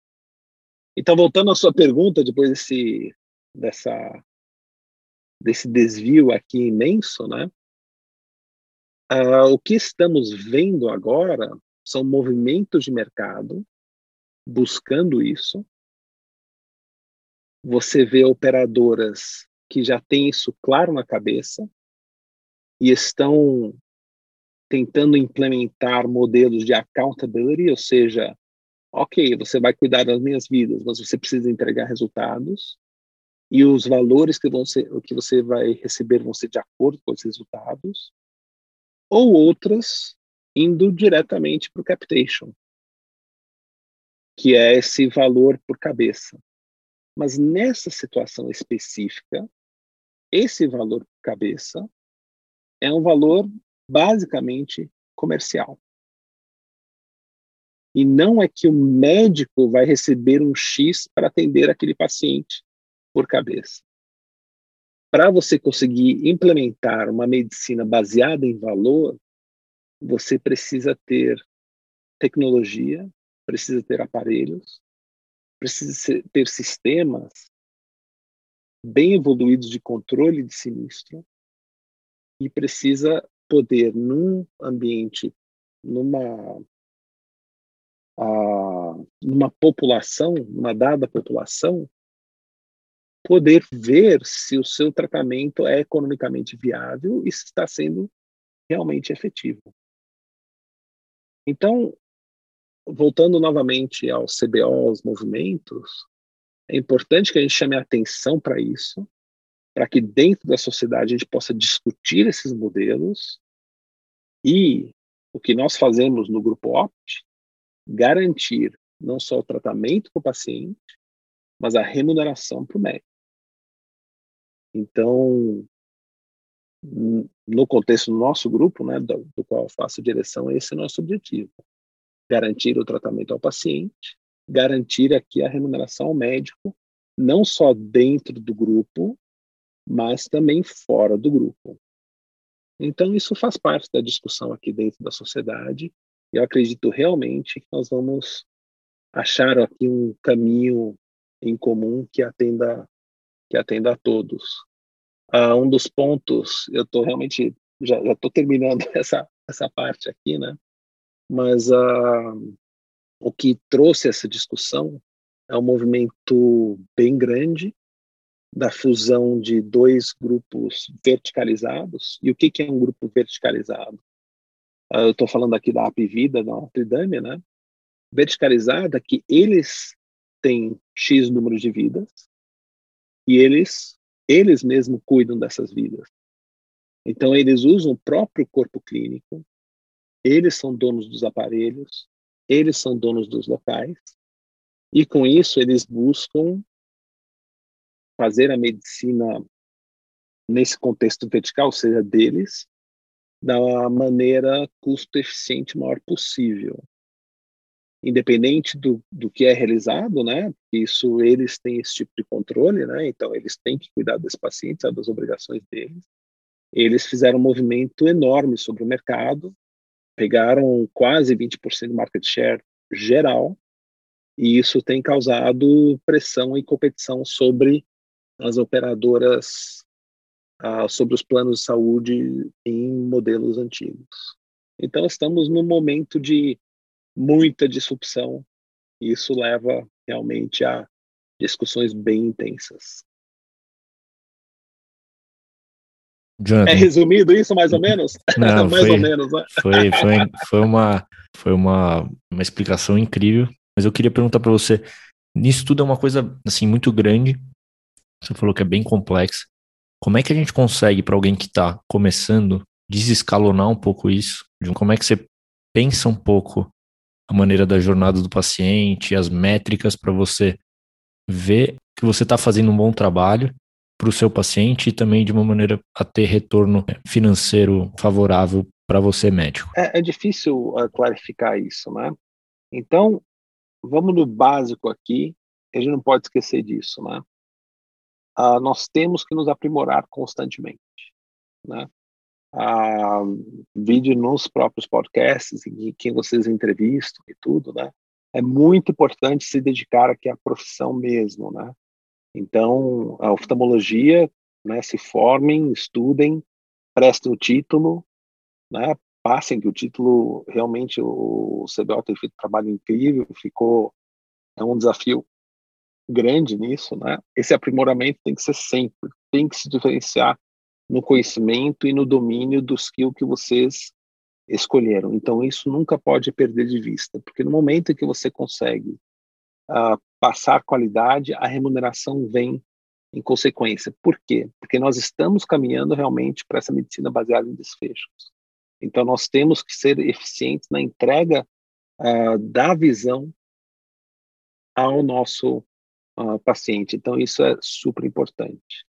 Speaker 2: Então, voltando à sua pergunta, depois desse, dessa, desse desvio aqui imenso, né? Uh, o que estamos vendo agora são movimentos de mercado buscando isso. Você vê operadoras que já têm isso claro na cabeça e estão tentando implementar modelos de accountability, ou seja, ok, você vai cuidar das minhas vidas, mas você precisa entregar resultados e os valores que, vão ser, que você vai receber vão ser de acordo com os resultados, ou outras indo diretamente para o capitation, que é esse valor por cabeça. Mas nessa situação específica, esse valor por cabeça é um valor basicamente comercial. E não é que o médico vai receber um X para atender aquele paciente por cabeça. Para você conseguir implementar uma medicina baseada em valor, você precisa ter tecnologia, precisa ter aparelhos, precisa ter sistemas bem evoluídos de controle de sinistro e precisa poder, num ambiente, numa numa população, numa dada população, poder ver se o seu tratamento é economicamente viável e se está sendo realmente efetivo. Então, voltando novamente ao CBO, aos movimentos, é importante que a gente chame a atenção para isso, para que dentro da sociedade a gente possa discutir esses modelos e o que nós fazemos no grupo OPT garantir não só o tratamento para o paciente, mas a remuneração para o médico. Então, no contexto do nosso grupo, né, do, do qual faço direção, esse é o nosso objetivo. Garantir o tratamento ao paciente, garantir aqui a remuneração ao médico, não só dentro do grupo, mas também fora do grupo. Então, isso faz parte da discussão aqui dentro da sociedade eu acredito realmente que nós vamos achar aqui um caminho em comum que atenda que atenda a todos. Uh, um dos pontos, eu estou realmente já estou terminando essa essa parte aqui, né? Mas uh, o que trouxe essa discussão é um movimento bem grande da fusão de dois grupos verticalizados. E o que, que é um grupo verticalizado? Uh, eu estou falando aqui da Apivida, da Notre Dame, né? Verticalizada que eles têm X número de vidas e eles, eles mesmos cuidam dessas vidas. Então, eles usam o próprio corpo clínico, eles são donos dos aparelhos, eles são donos dos locais, e com isso eles buscam fazer a medicina nesse contexto vertical, ou seja, deles, da maneira custo-eficiente maior possível. Independente do, do que é realizado, né? Isso eles têm esse tipo de controle, né? Então eles têm que cuidar desse paciente, sabe, das obrigações deles. Eles fizeram um movimento enorme sobre o mercado, pegaram quase 20% de market share geral, e isso tem causado pressão e competição sobre as operadoras ah, sobre os planos de saúde em modelos antigos. Então, estamos num momento de muita disrupção e isso leva realmente a discussões bem intensas. Jonathan. É resumido isso, mais ou menos?
Speaker 5: Não, mais foi, ou menos, né? foi, foi, foi, uma, foi uma, uma explicação incrível, mas eu queria perguntar para você, nisso tudo é uma coisa assim muito grande, você falou que é bem complexa. Como é que a gente consegue, para alguém que está começando, desescalonar um pouco isso? Como é que você pensa um pouco a maneira da jornada do paciente, as métricas para você ver que você está fazendo um bom trabalho para o seu paciente e também de uma maneira a ter retorno financeiro favorável para você, médico?
Speaker 2: É, é difícil uh, clarificar isso, né? Então, vamos no básico aqui, a gente não pode esquecer disso, né? uh, nós temos que nos aprimorar constantemente, né? Vídeo nos próprios podcasts em quem vocês entrevistam e tudo, né? É muito importante se dedicar aqui à profissão mesmo, né? Então, a oftalmologia, né? Se formem, estudem, prestem o título, né? Passem que o título realmente o CBO tem feito um trabalho incrível, ficou é um desafio grande nisso, né? Esse aprimoramento tem que ser sempre, tem que se diferenciar no conhecimento e no domínio do skill que vocês escolheram. Então isso nunca pode perder de vista, porque no momento em que você consegue uh, passar qualidade, a remuneração vem em consequência. Por quê? Porque nós estamos caminhando realmente para essa medicina baseada em desfechos. Então nós temos que ser eficientes na entrega uh, da visão ao nosso uh, paciente. Então, isso é super importante.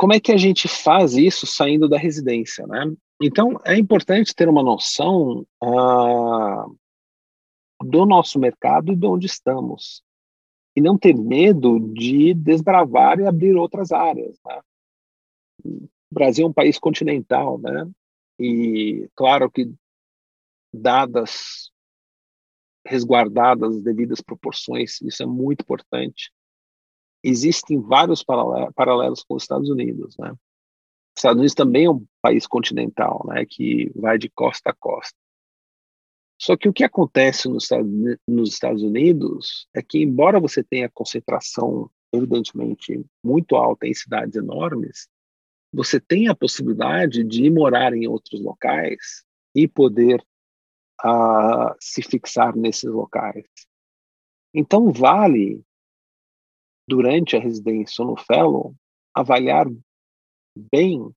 Speaker 2: Como é que a gente faz isso saindo da residência, né? Então, é importante ter uma noção uh, do nosso mercado e de onde estamos. E não ter medo de desbravar e abrir outras áreas. Né? O Brasil é um país continental, né? E claro que, dadas resguardadas as devidas proporções, isso é muito importante. Existem vários paralelos com os Estados Unidos, né? Os Estados Unidos também é um país continental, né, que vai de costa a costa. Só que o que acontece nos Estados Unidos é que, embora você tenha concentração, evidentemente, muito alta em cidades enormes, você tem a possibilidade de morar em outros locais e poder a se fixar nesses locais. Então, vale, durante a residência no fellow, avaliar bem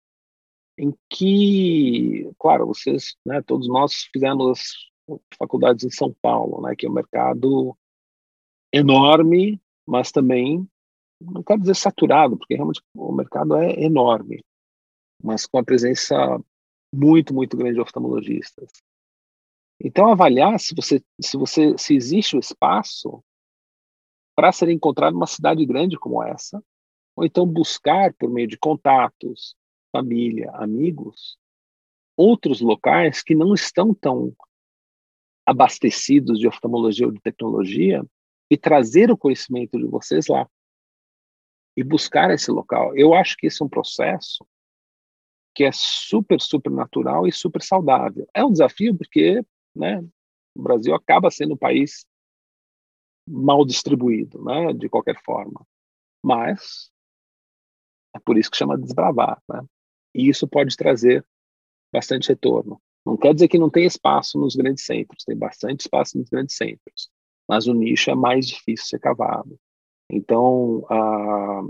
Speaker 2: em que, claro, vocês, né, todos nós fizemos faculdades em São Paulo, né, que é um mercado enorme, mas também, não quero dizer saturado, porque realmente o mercado é enorme, mas com a presença muito, muito grande de oftalmologistas. Então avaliar se você se você se existe o espaço para ser encontrado numa cidade grande como essa, ou então buscar por meio de contatos, família, amigos, outros locais que não estão tão abastecidos de oftalmologia ou de tecnologia e trazer o conhecimento de vocês lá e buscar esse local. Eu acho que esse é um processo que é super, super natural e super saudável. É um desafio porque né, o Brasil acaba sendo um país mal distribuído, né, de qualquer forma. Mas é por isso que chama desbravar, né? E isso pode trazer bastante retorno. Não quer dizer que não tem espaço nos grandes centros, tem bastante espaço nos grandes centros, mas o nicho é mais difícil ser cavado. Então, ah,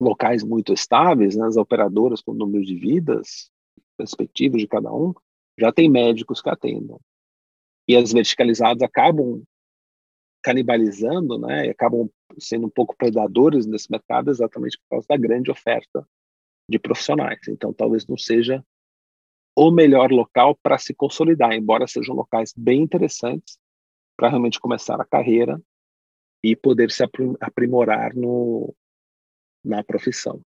Speaker 2: locais muito estáveis, né, as operadoras com número de vidas respectivos de cada um, já tem médicos que atendam. E as verticalizadas acabam canibalizando, né, e acabam sendo um pouco predadores nesse mercado exatamente por causa da grande oferta de profissionais. Então, talvez não seja o melhor local para se consolidar, embora sejam locais bem interessantes para realmente começar a carreira e poder se aprimorar no, na profissão.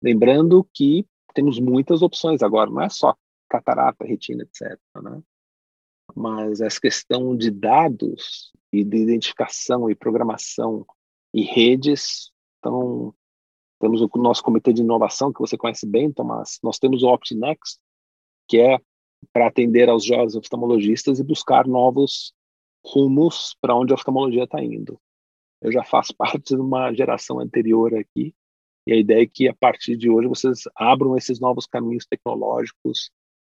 Speaker 2: Lembrando que temos muitas opções agora, não é só catarata, retina, etc. Né? Mas essa questão de dados e de identificação e programação e redes, então temos o nosso comitê de inovação, que você conhece bem, Tomás. Nós temos o OptiNext, que é para atender aos jovens oftalmologistas e buscar novos rumos para onde a oftalmologia está indo. Eu já faço parte de uma geração anterior aqui, e a ideia é que a partir de hoje vocês abram esses novos caminhos tecnológicos,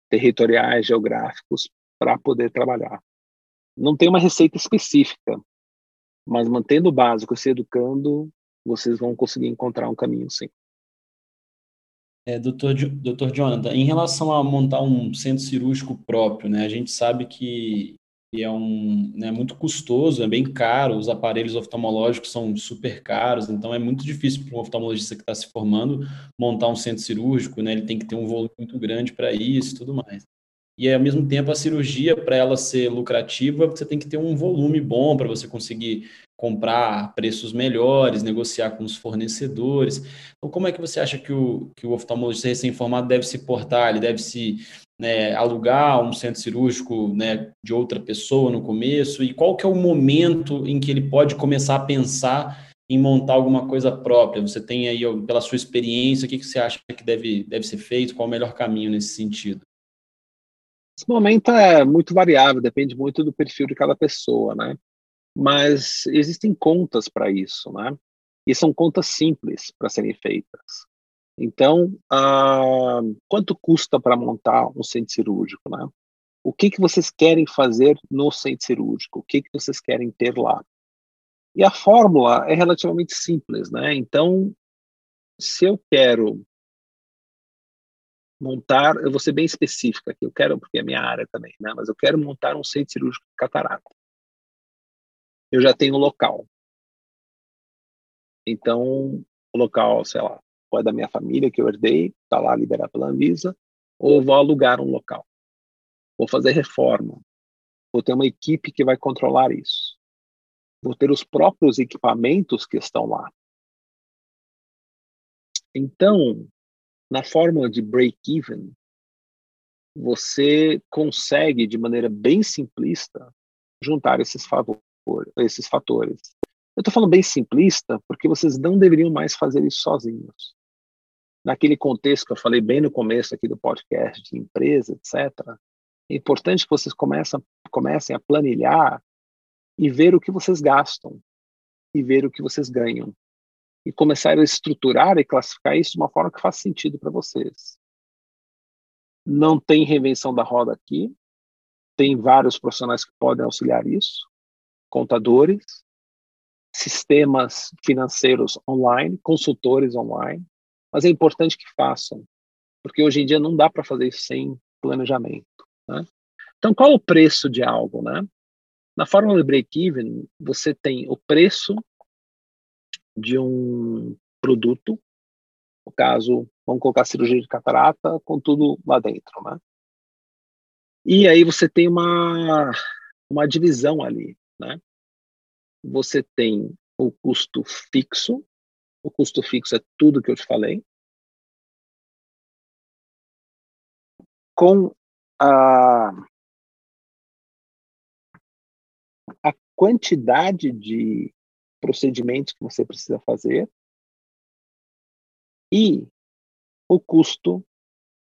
Speaker 2: territoriais, geográficos, para poder trabalhar. Não tem uma receita específica, mas mantendo o básico, se educando, vocês vão conseguir encontrar um caminho sim.
Speaker 5: É, doutor, doutor Jonathan, em relação a montar um centro cirúrgico próprio, né, a gente sabe que é um, né, muito custoso, é bem caro, os aparelhos oftalmológicos são super caros, então é muito difícil para um oftalmologista que está se formando montar um centro cirúrgico, né, ele tem que ter um volume muito grande para isso e tudo mais. E ao mesmo tempo a cirurgia, para ela ser lucrativa, você tem que ter um volume bom para você conseguir comprar preços melhores, negociar com os fornecedores. Então, como é que você acha que o, que o oftalmologista recém-formado deve se portar? Ele deve se né, alugar um centro cirúrgico né, de outra pessoa no começo? E qual que é o momento em que ele pode começar a pensar em montar alguma coisa própria? Você tem aí, pela sua experiência, o que, que você acha que deve, deve ser feito? Qual o melhor caminho nesse sentido?
Speaker 2: Esse momento é muito variável, depende muito do perfil de cada pessoa, né? mas existem contas para isso, né? E são contas simples para serem feitas. Então, ah, quanto custa para montar um centro cirúrgico, né? O que que vocês querem fazer no centro cirúrgico? O que que vocês querem ter lá? E a fórmula é relativamente simples, né? Então, se eu quero montar, eu vou ser bem específica aqui, eu quero, porque é minha área também, né? Mas eu quero montar um centro cirúrgico de catarata eu já tenho o local. Então, o local, sei lá, ou é da minha família que eu herdei, está lá liberado pela Anvisa, ou vou alugar um local. Vou fazer reforma. Vou ter uma equipe que vai controlar isso. Vou ter os próprios equipamentos que estão lá. Então, na fórmula de break-even, você consegue, de maneira bem simplista, juntar esses favores esses fatores. Eu estou falando bem simplista, porque vocês não deveriam mais fazer isso sozinhos. Naquele contexto que eu falei bem no começo aqui do podcast, de empresa, etc., é importante que vocês comecem, comecem a planilhar e ver o que vocês gastam e ver o que vocês ganham. E começar a estruturar e classificar isso de uma forma que faça sentido para vocês. Não tem reinvenção da roda aqui, tem vários profissionais que podem auxiliar isso contadores, sistemas financeiros online, consultores online, mas é importante que façam, porque hoje em dia não dá para fazer isso sem planejamento. Né? Então, qual o preço de algo? Né? Na fórmula break-even, você tem o preço de um produto, no caso, vamos colocar cirurgia de catarata com tudo lá dentro, né? E aí você tem uma, uma divisão ali né? Você tem o custo fixo, o custo fixo é tudo que eu te falei, com a quantidade de procedimentos que você precisa fazer e o custo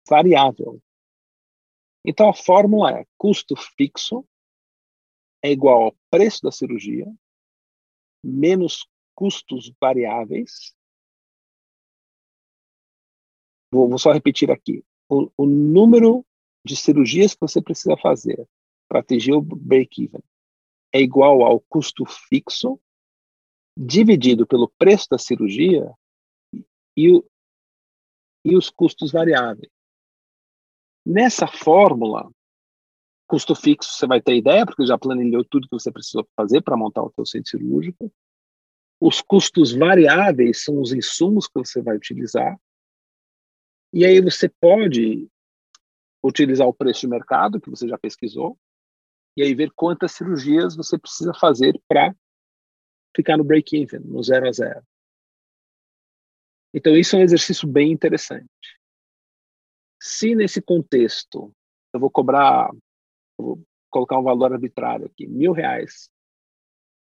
Speaker 2: variável. Então a fórmula é custo fixo é igual ao preço da cirurgia menos custos variáveis. Vou, vou só repetir aqui. O, o número de cirurgias que você precisa fazer para atingir o break-even é igual ao custo fixo dividido pelo preço da cirurgia e, o, e os custos variáveis. Nessa fórmula, custo fixo você vai ter ideia, porque já planilhou tudo que você precisa fazer para montar o seu centro cirúrgico. Os custos variáveis são os insumos que você vai utilizar. E aí você pode utilizar o preço de mercado, que você já pesquisou, e aí ver quantas cirurgias você precisa fazer para ficar no break-even, no zero a zero. Então, isso é um exercício bem interessante. Se nesse contexto eu vou cobrar, eu vou colocar um valor arbitrário aqui, mil reais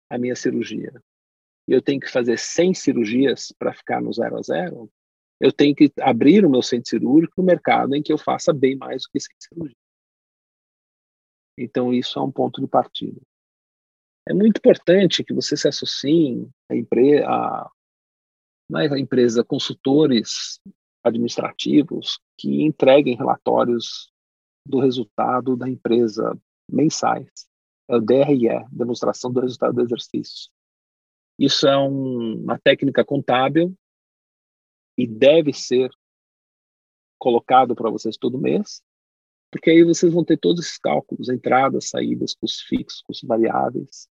Speaker 2: a minha cirurgia, e eu tenho que fazer 100 cirurgias para ficar no zero a zero, eu tenho que abrir o meu centro cirúrgico no mercado em que eu faça bem mais do que 100 cirurgias. Então, isso é um ponto de partida. É muito importante que você se associe a, empre a, a empresa consultores administrativos que entreguem relatórios do resultado da empresa mensais. É o DRE, demonstração do resultado do exercício. Isso é um, uma técnica contábil e deve ser colocado para vocês todo mês, porque aí vocês vão ter todos esses cálculos, entradas, saídas, custos fixos, custos variáveis,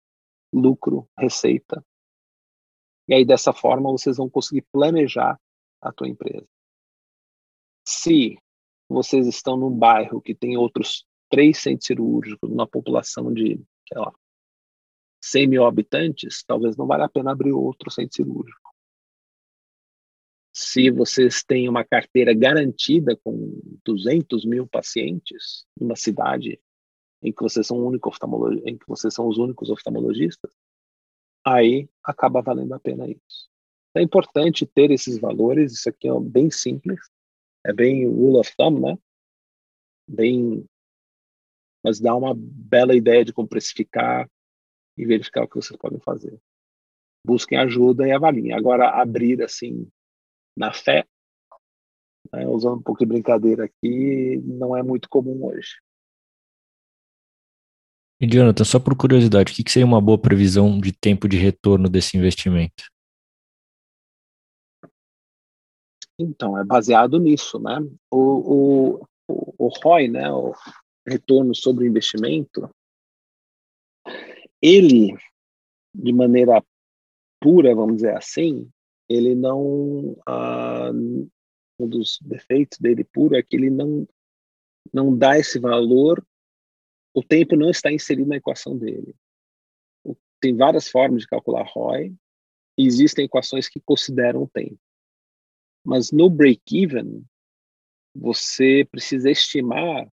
Speaker 2: lucro, receita. E aí dessa forma vocês vão conseguir planejar a tua empresa. Se vocês estão num bairro que tem outros três centros cirúrgicos, numa população de, sei lá, 100 mil habitantes, talvez não valha a pena abrir outro centro cirúrgico se vocês têm uma carteira garantida com 200 mil pacientes numa cidade em que vocês são único em que vocês são os únicos oftalmologistas, aí acaba valendo a pena isso. É importante ter esses valores. Isso aqui é bem simples, é bem rule of thumb, né? Bem, mas dá uma bela ideia de como precificar e verificar o que vocês podem fazer. Busquem ajuda e avaliem. Agora abrir assim na fé, né, usando um pouco de brincadeira aqui, não é muito comum hoje.
Speaker 5: E Jonathan, só por curiosidade, o que seria uma boa previsão de tempo de retorno desse investimento?
Speaker 2: Então, é baseado nisso, né? O, o, o ROI, né, o retorno sobre investimento, ele, de maneira pura, vamos dizer assim, ele não ah, um dos defeitos dele puro é que ele não não dá esse valor o tempo não está inserido na equação dele. Tem várias formas de calcular ROI e existem equações que consideram o tempo. Mas no break-even você precisa estimar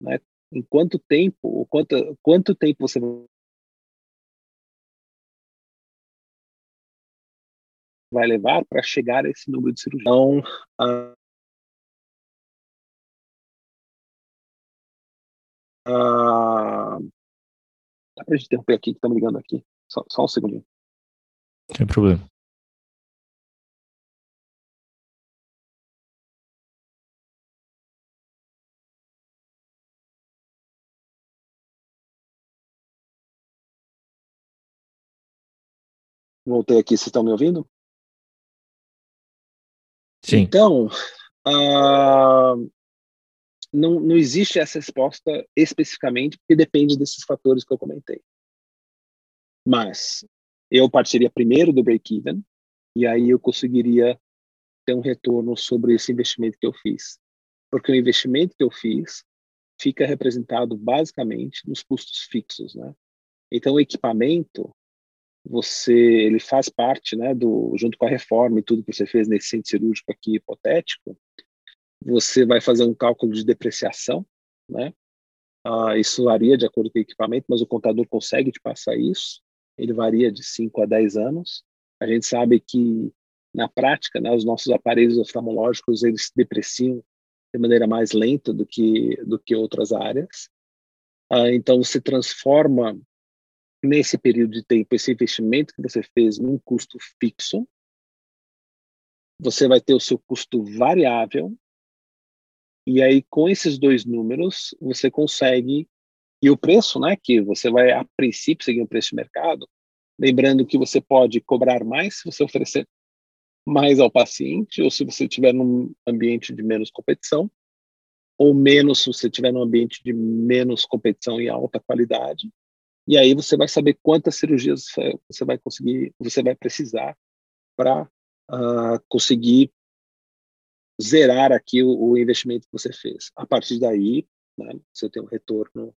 Speaker 2: né, em quanto tempo quanto quanto tempo você vai levar para chegar a esse número de cirurgiões. Então, uh, uh, dá para a gente interromper aqui, que estão ligando aqui. Só, só um segundinho.
Speaker 5: Sem problema.
Speaker 2: Voltei aqui, vocês estão me ouvindo?
Speaker 5: Sim.
Speaker 2: Então, uh, não, não existe essa resposta especificamente, porque depende desses fatores que eu comentei. Mas eu partiria primeiro do break-even, e aí eu conseguiria ter um retorno sobre esse investimento que eu fiz. Porque o investimento que eu fiz fica representado basicamente nos custos fixos, né? Então, o equipamento, você ele faz parte, né, do junto com a reforma e tudo que você fez nesse centro cirúrgico aqui hipotético, você vai fazer um cálculo de depreciação, né? Ah, isso varia de acordo com o equipamento, mas o contador consegue te passar isso. ele varia de 5 a 10 anos. A gente sabe que, na prática, né, os nossos aparelhos oftalmológicos eles se depreciam de maneira mais lenta do que, do que outras áreas. Uh, então, você transforma, nesse período de tempo, esse investimento que você fez num custo fixo. Você vai ter o seu custo variável. E aí, com esses dois números, você consegue e o preço, né, que você vai, a princípio, seguir um preço de mercado, lembrando que você pode cobrar mais se você oferecer mais ao paciente, ou se você estiver num ambiente de menos competição, ou menos se você estiver num ambiente de menos competição e alta qualidade. E aí você vai saber quantas cirurgias você vai conseguir, você vai precisar para uh, ah, conseguir zerar aqui o, o, investimento que você fez. A partir daí, né, você tem um retorno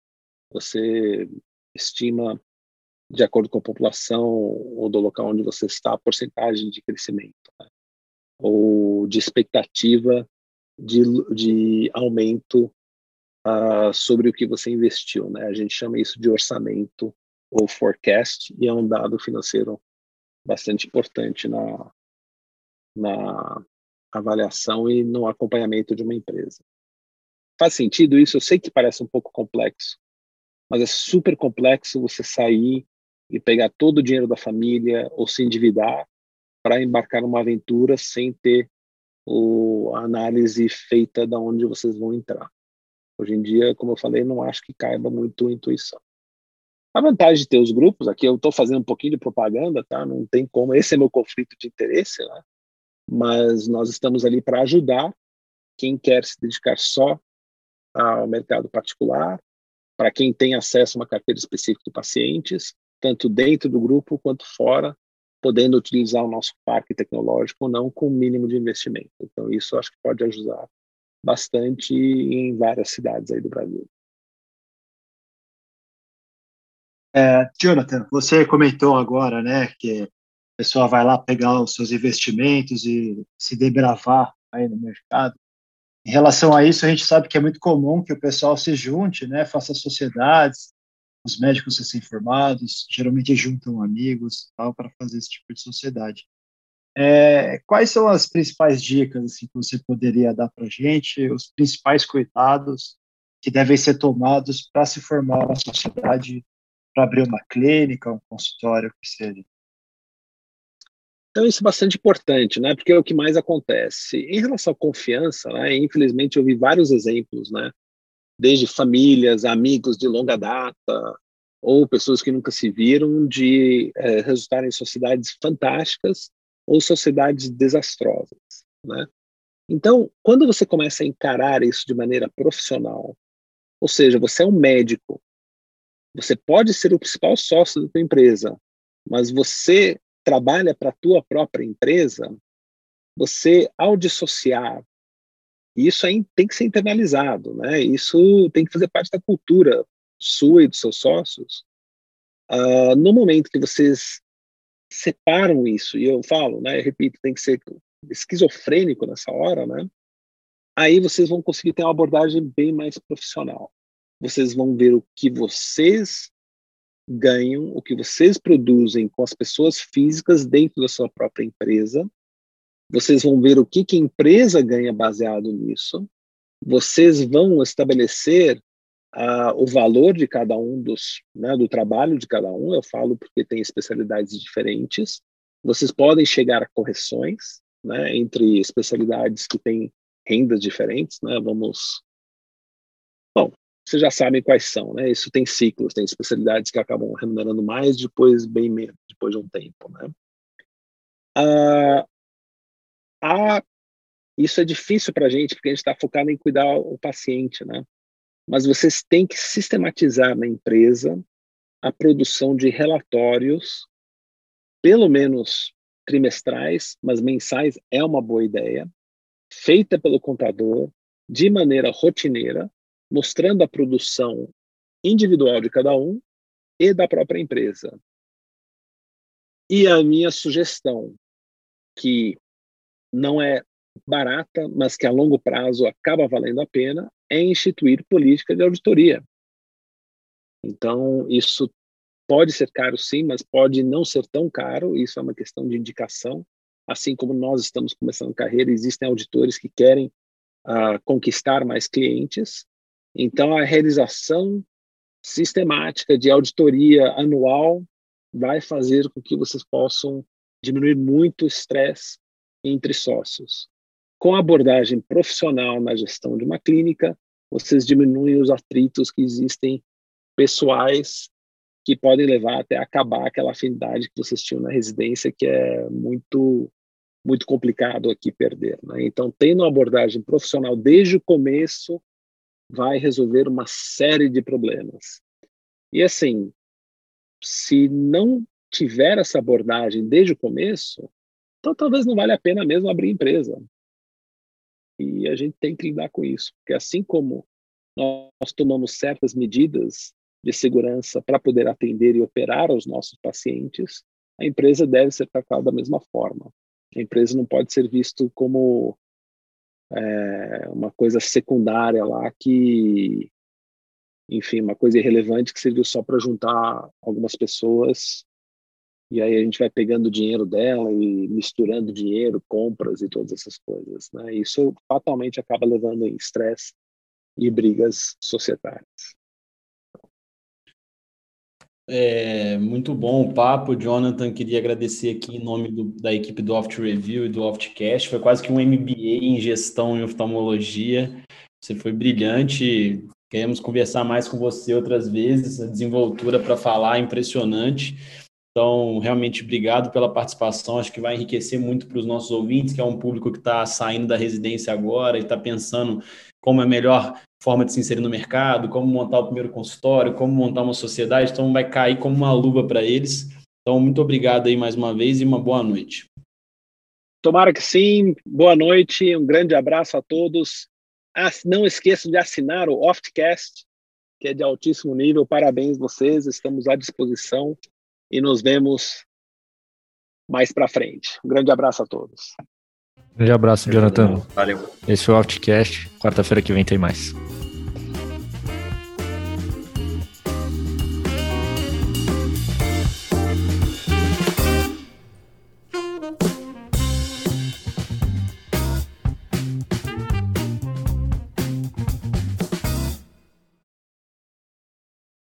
Speaker 2: você estima, de acordo com a população ou do local onde você está, a porcentagem de crescimento, né? ou de expectativa de, de aumento uh, sobre o que você investiu. Né? A gente chama isso de orçamento ou forecast, e é um dado financeiro bastante importante na, na avaliação e no acompanhamento de uma empresa. Faz sentido isso? Eu sei que parece um pouco complexo, mas é super complexo você sair e pegar todo o dinheiro da família ou se endividar para embarcar numa aventura sem ter o, a análise feita de onde vocês vão entrar. Hoje em dia, como eu falei, não acho que caiba muito intuição. A vantagem de ter os grupos, aqui eu estou fazendo um pouquinho de propaganda, tá? Não tem como, esse é meu conflito de interesse, né? Mas nós estamos ali para ajudar quem quer se dedicar só ao mercado particular para quem tem acesso a uma carteira específica de pacientes, tanto dentro do grupo quanto fora, podendo utilizar o nosso parque tecnológico ou não com o mínimo de investimento. Então, isso acho que pode ajudar bastante em várias cidades aí do Brasil.
Speaker 4: É, Jonathan, você comentou agora, né, que pessoa vai lá pegar os seus investimentos e se debravar aí no mercado. Em relação a isso, a gente sabe que é muito comum que o pessoal se junte, né, faça sociedades, os médicos recém-formados, geralmente juntam amigos tal para fazer esse tipo de sociedade. É, quais são as principais dicas assim, que você poderia dar para a gente, os principais cuidados que devem ser tomados para se formar uma sociedade, para abrir uma clínica, um consultório, que seja?
Speaker 2: Então, isso é bastante importante, né? Porque é o que mais acontece. Em relação à confiança, né? Infelizmente, eu vi vários exemplos, né? Desde famílias, amigos de longa data, ou pessoas que nunca se viram, de é, resultar em sociedades fantásticas ou sociedades desastrosas, né? Então, quando você começa a encarar isso de maneira profissional, ou seja, você é um médico, você pode ser o principal sócio da sua empresa, mas você trabalha para a tua própria empresa, você, ao dissociar, isso aí tem que ser internalizado, né? Isso tem que fazer parte da cultura sua e dos seus sócios. Uh, no momento que vocês separam isso, e eu falo, né, eu repito, tem que ser esquizofrênico nessa hora, né? Aí vocês vão conseguir ter uma abordagem bem mais profissional. Vocês vão ver o que vocês ganham, o que vocês produzem com as pessoas físicas dentro da sua própria empresa. Vocês vão ver o que, que a empresa ganha baseado nisso. Vocês vão estabelecer uh, o valor de cada um dos, né, do trabalho de cada um. Eu falo porque tem especialidades diferentes. Vocês podem chegar a correções, né, entre especialidades que têm rendas diferentes, né? Vamos vocês já sabem quais são, né? Isso tem ciclos, tem especialidades que acabam remunerando mais, depois bem menos, depois de um tempo, né? Ah, isso é difícil para a gente, porque a gente está focado em cuidar o paciente, né? Mas vocês têm que sistematizar na empresa a produção de relatórios, pelo menos trimestrais, mas mensais é uma boa ideia, feita pelo contador, de maneira rotineira, mostrando a produção individual de cada um e da própria empresa. E a minha sugestão, que não é barata, mas que a longo prazo acaba valendo a pena, é instituir política de auditoria. Então, isso Pode ser caro sim, mas pode não ser tão caro, isso é uma questão de indicação. Assim como nós estamos começando carreira, existem auditores que querem uh, conquistar mais clientes. Então, a realização sistemática de auditoria anual vai fazer com que vocês possam diminuir muito o estresse entre sócios. Com a abordagem profissional na gestão de uma clínica, vocês diminuem os atritos que existem pessoais que podem levar até acabar aquela afinidade que vocês tinham na residência, que é muito muito complicado aqui perder. Né? Então, tendo uma abordagem profissional desde o começo, vai resolver uma série de problemas. E assim, se não tiver essa abordagem desde o começo, então talvez não valha a pena mesmo abrir empresa. E a gente tem que lidar com isso, porque assim como nós tomamos certas medidas de segurança para poder atender e operar os nossos pacientes, a empresa deve ser tratada da mesma forma. A empresa não pode ser visto como é, uma coisa secundária lá que, enfim, uma coisa irrelevante que serviu só para juntar algumas pessoas e aí a gente vai pegando o dinheiro dela e misturando dinheiro, compras e todas essas coisas. Né? Isso fatalmente acaba levando em estresse e brigas societárias.
Speaker 5: É, muito bom o papo, Jonathan. Queria agradecer aqui em nome do, da equipe do Oft Review e do Oftcast. Foi quase que um MBA em gestão em oftalmologia. Você foi brilhante. Queremos conversar mais com você outras vezes. A desenvoltura para falar é impressionante. Então, realmente, obrigado pela participação. Acho que vai enriquecer muito para os nossos ouvintes, que é um público que está saindo da residência agora e está pensando como é melhor forma de se inserir no mercado, como montar o primeiro consultório, como montar uma sociedade. Então, vai cair como uma luva para eles. Então, muito obrigado aí mais uma vez e uma boa noite.
Speaker 2: Tomara que sim. Boa noite, um grande abraço a todos. Não esqueçam de assinar o Oftcast, que é de altíssimo nível. Parabéns vocês, estamos à disposição e nos vemos mais para frente. Um grande abraço a todos.
Speaker 5: Grande abraço, Jonathan.
Speaker 3: Valeu.
Speaker 5: Esse foi o Outcast. Quarta-feira que vem tem mais.